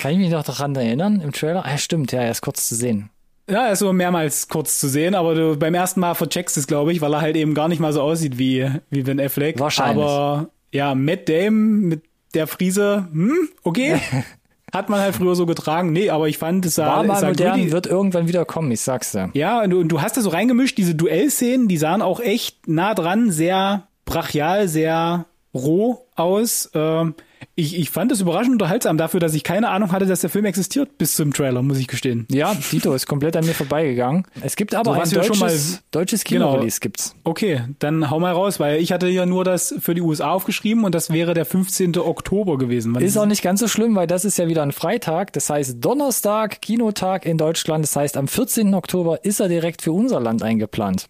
Kann ich mich noch daran erinnern im Trailer? Ah, stimmt, ja, er ist kurz zu sehen. Ja, er ist so mehrmals kurz zu sehen, aber du beim ersten Mal vercheckst es, glaube ich, weil er halt eben gar nicht mal so aussieht wie, wie Ben Affleck. Wahrscheinlich. Aber ja, Matt Damon mit der Frise, hm, okay. Hat man halt früher so getragen. Nee, aber ich fand, es sah, War mal sah modern, gritty- wird irgendwann wieder kommen, ich sag's dir. Ja, und du, und du hast da so reingemischt, diese Duellszenen, die sahen auch echt nah dran, sehr brachial, sehr roh aus. Ähm, ich, ich fand es überraschend unterhaltsam dafür, dass ich keine Ahnung hatte, dass der Film existiert bis zum Trailer, muss ich gestehen. Ja, Dito ist komplett an mir vorbeigegangen. Es gibt aber So, ein wir schon deutsches, mal- deutsches Genau. Kino-Release gibt's. Okay, dann hau mal raus, weil ich hatte ja nur das für die USA aufgeschrieben und das wäre der 15. Oktober gewesen. Wann Ist auch nicht ganz so schlimm, weil das ist ja wieder ein Freitag. Das heißt Donnerstag, Kinotag in Deutschland. Das heißt, am 14. Oktober ist er direkt für unser Land eingeplant.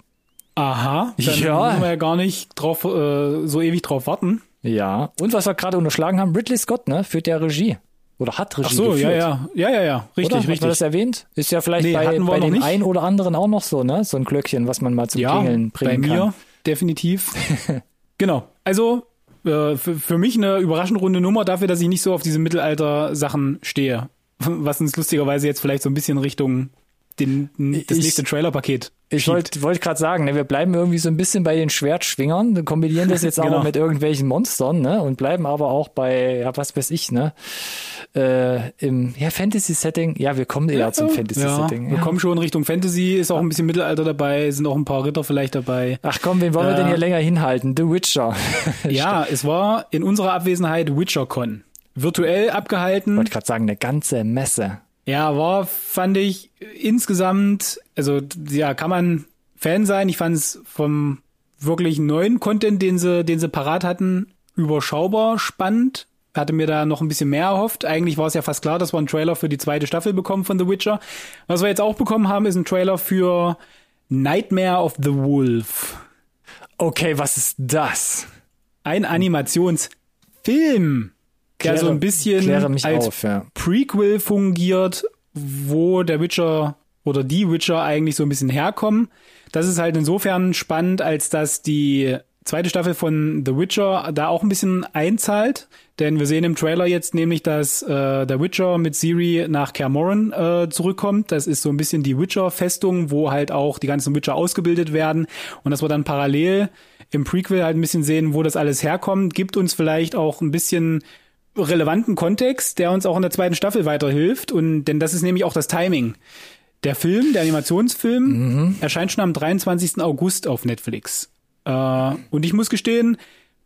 Aha, dann Ja. müssen wir ja gar nicht drauf, äh, so ewig drauf warten. Ja. Und was wir gerade unterschlagen haben, Ridley Scott, ne, führt ja Regie. Oder hat Regie Ach so, geführt. ja, ja, ja, ja, ja, richtig, Oder? Hat man richtig. das erwähnt? Ist ja vielleicht Nee, bei, bei den nicht. einen oder anderen auch noch so, ne? So ein Glöckchen, was man mal zum ja, Klingeln bei bringen mir kann. definitiv. genau. Also äh, für, für mich eine überraschend runde Nummer dafür, dass ich nicht so auf diese Mittelalter-Sachen stehe. Was uns lustigerweise jetzt vielleicht so ein bisschen Richtung den, das Ich- nächste Trailer-Paket Ich wollte wollt gerade sagen, ne, wir bleiben irgendwie so ein bisschen bei den Schwertschwingern, wir kombinieren das jetzt Genau. aber mit irgendwelchen Monstern, ne? Und bleiben aber auch bei, ja, was weiß ich, ne? Äh, Im ja, Fantasy-Setting. Ja, wir kommen eher zum Ja, Fantasy-Setting. wir Ja. kommen schon Richtung Fantasy, ist auch ein bisschen Mittelalter dabei, sind auch ein paar Ritter vielleicht dabei. Ach komm, wen wollen wir Äh, denn hier länger hinhalten? The Witcher. Ja, es war in unserer Abwesenheit WitcherCon. Virtuell abgehalten. wollte gerade sagen, eine ganze Messe. Ja, war, fand ich insgesamt, also ja, kann man Fan sein. Ich fand es vom wirklich neuen Content, den sie, den sie parat hatten, überschaubar spannend. Hatte mir da noch ein bisschen mehr erhofft. Eigentlich war es ja fast klar, dass wir einen Trailer für die zweite Staffel bekommen von The Witcher. Was wir jetzt auch bekommen haben, ist ein Trailer für Nightmare of the Wolf. Okay, was ist das? Ein Animationsfilm, der Kläre- so ein bisschen als auf, ja. Prequel fungiert, wo der Witcher oder die Witcher eigentlich so ein bisschen herkommen. Das ist halt insofern spannend, als dass die zweite Staffel von The Witcher da auch ein bisschen einzahlt. Denn wir sehen im Trailer jetzt nämlich, dass äh, der Witcher mit Siri nach Kermoren äh, zurückkommt. Das ist so ein bisschen die Witcher-Festung, wo halt auch die ganzen Witcher ausgebildet werden. Und dass wir dann parallel im Prequel halt ein bisschen sehen, wo das alles herkommt, gibt uns vielleicht auch ein bisschen relevanten Kontext, der uns auch in der zweiten Staffel weiterhilft. Und denn das ist nämlich auch das Timing. Der Film, der Animationsfilm, mhm. erscheint schon am 23. August auf Netflix. Äh, und ich muss gestehen,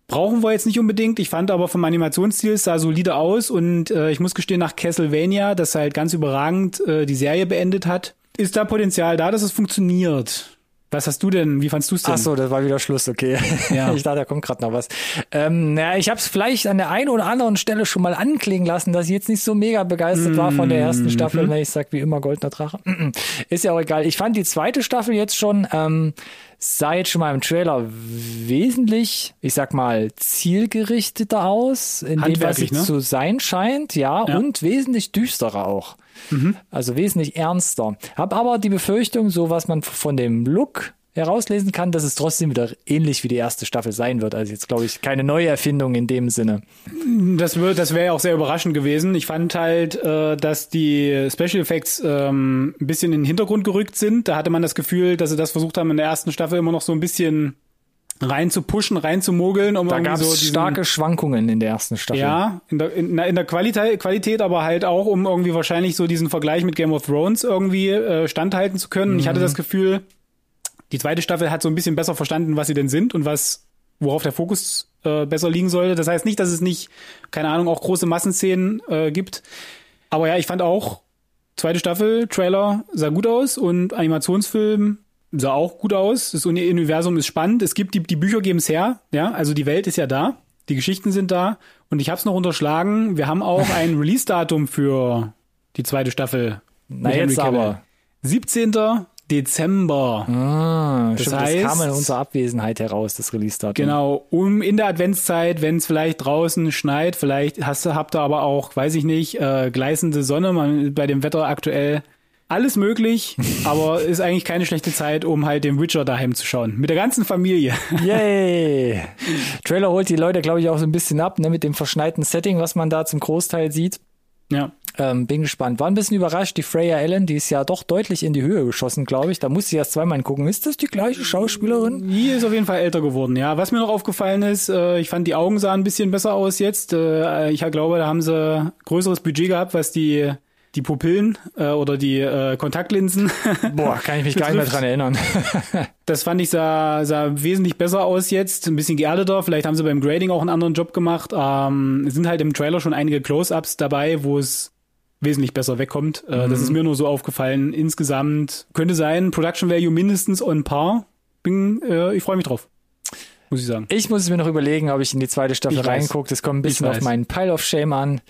brauchen wir jetzt nicht unbedingt. Ich fand aber vom Animationsstil es sah solide aus und äh, ich muss gestehen, nach Castlevania, das halt ganz überragend äh, die Serie beendet hat, ist da Potenzial da, dass es funktioniert. Was hast du denn? Wie fandst du es denn? Ach so, das war wieder Schluss, okay. Ja. Ich dachte, da kommt gerade noch was. Ähm, naja, ich habe es vielleicht an der einen oder anderen Stelle schon mal anklingen lassen, dass ich jetzt nicht so mega begeistert mm war von der ersten Staffel, mhm. wenn ich sag wie immer Goldener Drache. Ist ja auch egal. Ich fand die zweite Staffel jetzt schon ähm, jetzt schon mal im Trailer wesentlich, ich sag mal, zielgerichteter aus, in dem, was es ne? zu sein scheint, ja, ja, und wesentlich düsterer auch. Mhm. Also wesentlich ernster. Hab aber die Befürchtung, so was man von dem Look herauslesen kann, dass es trotzdem wieder ähnlich wie die erste Staffel sein wird. Also jetzt glaube ich keine neue Erfindung in dem Sinne. Das, wird, das wäre ja auch sehr überraschend gewesen. Ich fand halt, äh, dass die Special Effects ähm, ein bisschen in den Hintergrund gerückt sind. Da hatte man das Gefühl, dass sie das versucht haben in der ersten Staffel immer noch so ein bisschen rein zu pushen, rein zu mogeln. Um da gab es so starke Schwankungen in der ersten Staffel. Ja, in der, in, in der Qualität, Qualität, aber halt auch, um irgendwie wahrscheinlich so diesen Vergleich mit Game of Thrones irgendwie äh, standhalten zu können. Mhm. Ich hatte das Gefühl, die zweite Staffel hat so ein bisschen besser verstanden, was sie denn sind und was, worauf der Fokus äh, besser liegen sollte. Das heißt nicht, dass es nicht, keine Ahnung, auch große Massenszenen äh, gibt. Aber ja, ich fand auch, zweite Staffel, Trailer sah gut aus und Animationsfilm sah auch gut aus. Das Universum ist spannend. Es gibt die, die Bücher geben es her, ja, also die Welt ist ja da, die Geschichten sind da und ich habe es noch unterschlagen. Wir haben auch ein Release-Datum für die zweite Staffel. Na jetzt aber. 17. Dezember. Ah, das stimmt, heißt, das kam in unserer Abwesenheit heraus, das Release-Datum. Genau, um in der Adventszeit, wenn es vielleicht draußen schneit, vielleicht hast, habt ihr aber auch, weiß ich nicht, äh, gleißende Sonne, man, bei dem Wetter aktuell alles möglich, aber ist eigentlich keine schlechte Zeit, um halt den Witcher daheim zu schauen. Mit der ganzen Familie. Yay! Trailer holt die Leute, glaube ich, auch so ein bisschen ab, ne, mit dem verschneiten Setting, was man da zum Großteil sieht. Ja. Ähm, bin gespannt. War ein bisschen überrascht, die Freya Allen, die ist ja doch deutlich in die Höhe geschossen, glaube ich. Da musste ich erst zweimal gucken. Ist das die gleiche Schauspielerin? Die ist auf jeden Fall älter geworden, ja. Was mir noch aufgefallen ist, äh, ich fand die Augen sahen ein bisschen besser aus jetzt. Äh, ich glaube, da haben sie größeres Budget gehabt, was die die Pupillen äh, oder die äh, Kontaktlinsen. Boah, kann ich mich gar nicht mehr dran erinnern. das fand ich sah, sah wesentlich besser aus jetzt, ein bisschen geerdeter. Vielleicht haben sie beim Grading auch einen anderen Job gemacht. Ähm, es sind halt im Trailer schon einige Close-ups dabei, wo es wesentlich besser wegkommt. Äh, mhm. Das ist mir nur so aufgefallen. Insgesamt könnte sein, Production Value mindestens on par. Bin, äh, ich freue mich drauf. Muss ich sagen. Ich muss es mir noch überlegen, ob ich in die zweite Staffel reingucke. Das kommt ein bisschen auf meinen Pile of Shame an.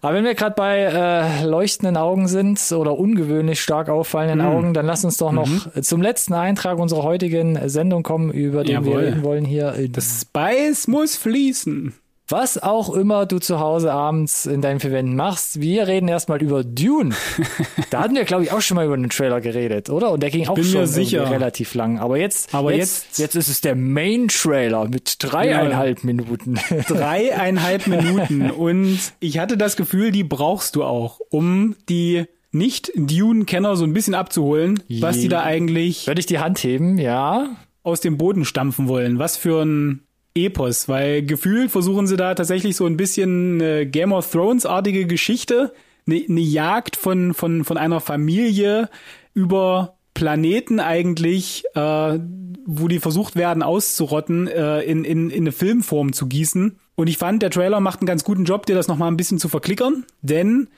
Aber wenn wir gerade bei äh, leuchtenden Augen sind oder ungewöhnlich stark auffallenden mhm. Augen, dann lass uns doch noch mhm. zum letzten Eintrag unserer heutigen Sendung kommen, über den Jawohl. wir reden wollen hier. Das Spice muss fließen was auch immer du zu Hause abends in deinen Verwenden machst. Wir reden erstmal über Dune. da hatten wir, glaube ich, auch schon mal über einen Trailer geredet, oder? Und der ging auch schon relativ lang. Aber jetzt, Aber jetzt, jetzt, jetzt ist es der Main-Trailer mit dreieinhalb ja. Minuten. dreieinhalb Minuten. Und ich hatte das Gefühl, die brauchst du auch, um die nicht Dune-Kenner so ein bisschen abzuholen, was die da eigentlich. Würde ich die Hand heben, ja. Aus dem Boden stampfen wollen. Was für ein Epos, weil gefühlt versuchen sie da tatsächlich so ein bisschen äh, Game of Thrones-artige Geschichte, eine ne Jagd von, von, von einer Familie über Planeten eigentlich, äh, wo die versucht werden auszurotten, äh, in, in, in eine Filmform zu gießen. Und ich fand, der Trailer macht einen ganz guten Job, dir das nochmal ein bisschen zu verklickern, denn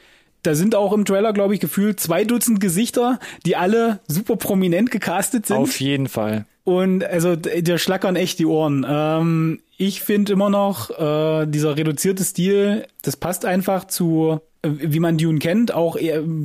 da sind auch im Trailer, glaube ich, gefühlt zwei Dutzend Gesichter, die alle super prominent gecastet sind. Auf jeden Fall. Und also der schlackern echt die Ohren. Ähm, ich finde immer noch, äh, dieser reduzierte Stil, das passt einfach zu, äh, wie man Dune kennt, auch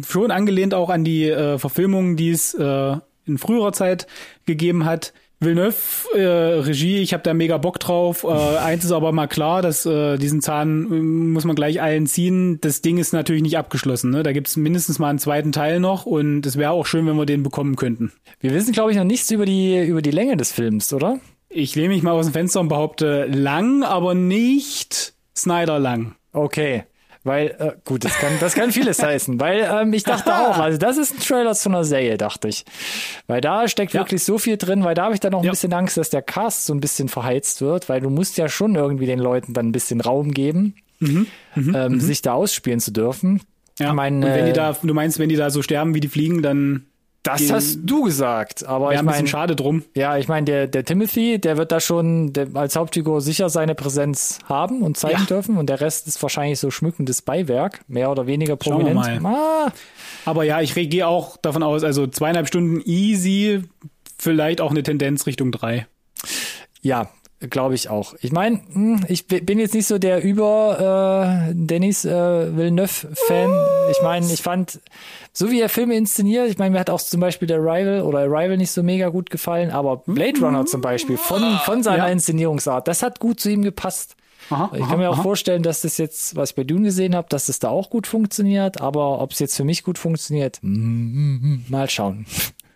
schon angelehnt auch an die äh, Verfilmungen, die es äh, in früherer Zeit gegeben hat. Villeneuve, äh, Regie, ich habe da mega Bock drauf. Äh, eins ist aber mal klar, dass äh, diesen Zahn äh, muss man gleich allen ziehen. Das Ding ist natürlich nicht abgeschlossen. Ne? Da gibt's mindestens mal einen zweiten Teil noch und es wäre auch schön, wenn wir den bekommen könnten. Wir wissen, glaube ich, noch nichts über die, über die Länge des Films, oder? Ich lehne mich mal aus dem Fenster und behaupte lang, aber nicht Snyder lang. Okay. Weil, äh, gut, das kann, das kann vieles heißen. Weil ähm, ich dachte auch, also das ist ein Trailer zu einer Serie, dachte ich. Weil da steckt Ja. wirklich so viel drin, weil da habe ich dann noch ein Ja. bisschen Angst, dass der Cast so ein bisschen verheizt wird, weil du musst ja schon irgendwie den Leuten dann ein bisschen Raum geben, ähm, sich da ausspielen zu dürfen. Mhm, Ja. Ich meine, und wenn die äh, da, du meinst, wenn die da so sterben, wie die fliegen, dann Das hast du gesagt, aber ich meine, schade drum. ja, ich meine, der, der Timothy, der wird da schon der, als Hauptfigur sicher seine Präsenz haben und zeigen Ja. dürfen und der Rest ist wahrscheinlich so schmückendes Beiwerk, mehr oder weniger Schauen wir prominent. Ah, Aber ja, ich gehe auch davon aus, also zweieinhalb Stunden easy, vielleicht auch eine Tendenz Richtung drei. ja, glaube ich auch. Ich meine, ich bi- bin jetzt nicht so der über äh, Dennis äh, Villeneuve-Fan. Ich meine, ich fand, so wie er Filme inszeniert, ich meine, mir hat auch zum Beispiel der Arrival oder Arrival nicht so mega gut gefallen, aber Blade Runner zum Beispiel, von, von seiner Ja. Inszenierungsart, das hat gut zu ihm gepasst. Aha, Ich kann mir auch vorstellen, dass das jetzt, was ich bei Dune gesehen habe, dass das da auch gut funktioniert, aber ob es jetzt für mich gut funktioniert, mm, mal schauen.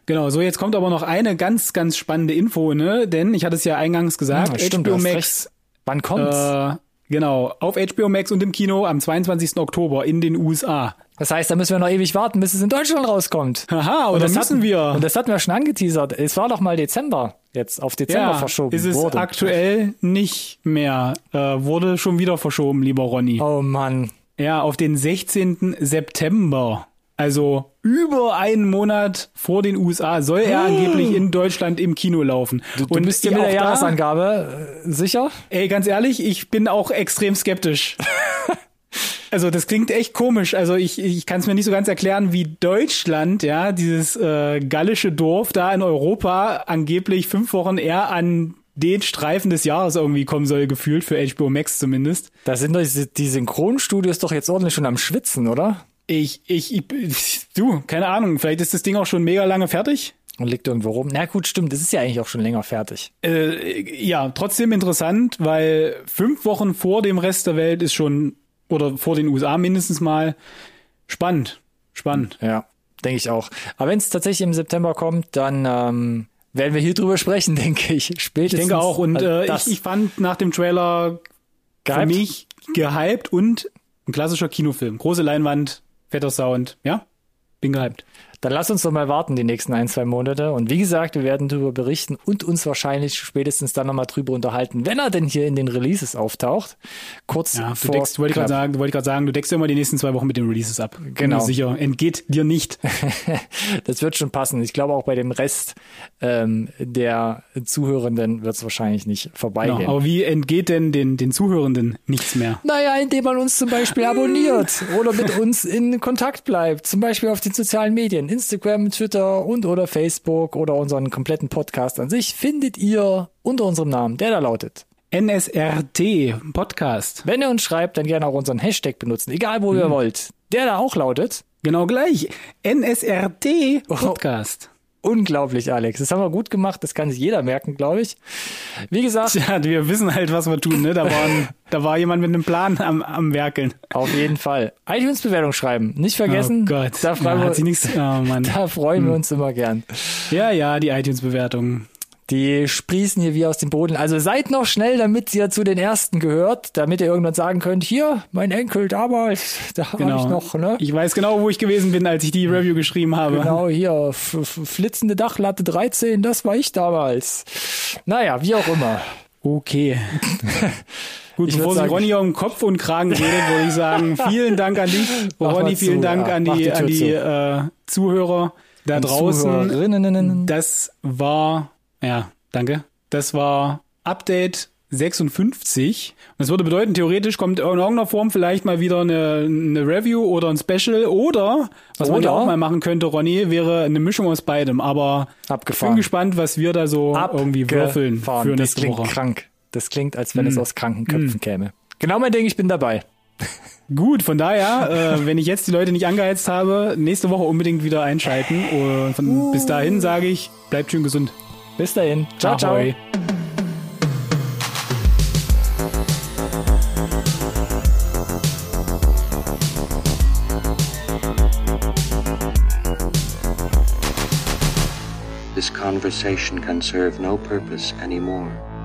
Genau, so jetzt kommt aber noch eine ganz, ganz spannende Info, ne? Denn ich hatte es ja eingangs gesagt, Ja, stimmt, du HBO Max, Wann kommt's? äh, genau, auf HBO Max und im Kino am 22. Oktober in den USA. Das heißt, da müssen wir noch ewig warten, bis es in Deutschland rauskommt. Haha, und, das müssen hatten, wir. Und das hatten wir schon angeteasert. Es war doch mal Dezember jetzt auf Dezember ja, verschoben ist es wurde. aktuell nicht mehr. Äh, wurde schon wieder verschoben, lieber Ronny. Oh Mann. Ja, auf den 16. September. Also über einen Monat vor den USA soll er angeblich in Deutschland im Kino laufen. Du, du bist dir mit der Jahresangabe äh, sicher? Ey, ganz ehrlich, ich bin auch extrem skeptisch. Also das klingt echt komisch. Also ich, ich kann es mir nicht so ganz erklären, wie Deutschland, ja, dieses äh, gallische Dorf da in Europa angeblich fünf Wochen eher an den Streifen des Jahres irgendwie kommen soll, gefühlt für HBO Max zumindest. Da sind doch die Synchronstudios doch jetzt ordentlich schon am Schwitzen, oder? Ich, ich, ich, du, keine Ahnung, vielleicht ist das Ding auch schon mega lange fertig. Und liegt irgendwo rum. Na gut, stimmt, das ist ja eigentlich auch schon länger fertig. Äh, ja, trotzdem interessant, weil fünf Wochen vor dem Rest der Welt ist schon, oder vor den USA mindestens mal, spannend. Spannend. Ja, denke ich auch. Aber wenn es tatsächlich im September kommt, dann ähm, werden wir hier drüber sprechen, denke ich. Spätestens. Ich denke auch. Und äh, äh, ich, ich fand nach dem Trailer für gehypt. mich gehypt und ein klassischer Kinofilm. Große Leinwand, fetter Sound. Ja, bin gehypt. Dann lass uns doch mal warten die nächsten ein, zwei Monate. Und wie gesagt, wir werden darüber berichten und uns wahrscheinlich spätestens dann nochmal drüber unterhalten, wenn er denn hier in den Releases auftaucht. Kurz Ja, du vor deckst, wollte ich gerade sagen, wollte ich gerade sagen, du deckst ja immer die nächsten zwei Wochen mit den Releases ab. Genau. sicher, entgeht dir nicht. Das wird schon passen. Ich glaube auch bei dem Rest ähm, der Zuhörenden wird es wahrscheinlich nicht vorbeigehen. Genau. Aber wie entgeht denn den, den Zuhörenden nichts mehr? Naja, indem man uns zum Beispiel abonniert oder mit uns in Kontakt bleibt. Zum Beispiel auf den sozialen Medien, Instagram, Twitter und oder Facebook oder unseren kompletten Podcast an sich findet ihr unter unserem Namen, der da lautet. NSRT Podcast. Wenn ihr uns schreibt, dann gerne auch unseren Hashtag benutzen, egal wo ihr wollt. Der da auch lautet. Genau gleich. NSRT Podcast. Unglaublich, Alex. Das haben wir gut gemacht. Das kann sich jeder merken, glaube ich. Wie gesagt, Tja, wir wissen halt, was wir tun, ne? Da, waren, da war jemand mit einem Plan am, am Werkeln. auf jeden Fall. iTunes-Bewertung schreiben. Nicht vergessen. Oh Gott. Da, ja, freuen sie wir, nichts. Oh da freuen wir uns immer gern. Ja, ja, die iTunes-Bewertungen. Die sprießen hier wie aus dem Boden. Also seid noch schnell, damit ihr zu den ersten gehört, damit ihr irgendwann sagen könnt, hier, mein Enkel damals, da Genau. habe ich noch, ne? Ich weiß genau, wo ich gewesen bin, als ich die Review geschrieben habe. Genau, hier, flitzende Dachlatte 13, das war ich damals. Naja, wie auch immer. Okay. Gut, Ich bevor sagen- Ronny um Kopf und Kragen redet, würde ich sagen, vielen Dank an dich. Ronny, mal vielen zu, Dank ja. an die, die an die äh, Zuhörer da draußen. Zuhörerinnen. Das war, ja, danke. Das war Update 56. Und das würde bedeuten, theoretisch kommt in irgendeiner Form vielleicht mal wieder eine, eine Review oder ein Special oder, was man ja Oder- auch mal machen könnte, Ronny, wäre eine Mischung aus beidem. Aber ich bin Abgefahren. gespannt, was wir da so irgendwie würfeln Abgefahren. für Das nächste klingt Woche. Mm. krank. Das klingt, als wenn es aus kranken Köpfen käme. Genau mein Ding, ich bin dabei. Gut, von daher, äh, wenn ich jetzt die Leute nicht angeheizt habe, nächste Woche unbedingt wieder einschalten. Und von, bis dahin sage ich, bleibt schön gesund. Bis dahin. Ciao, Ahoi. ciao. This conversation can serve no purpose anymore. Goodbye.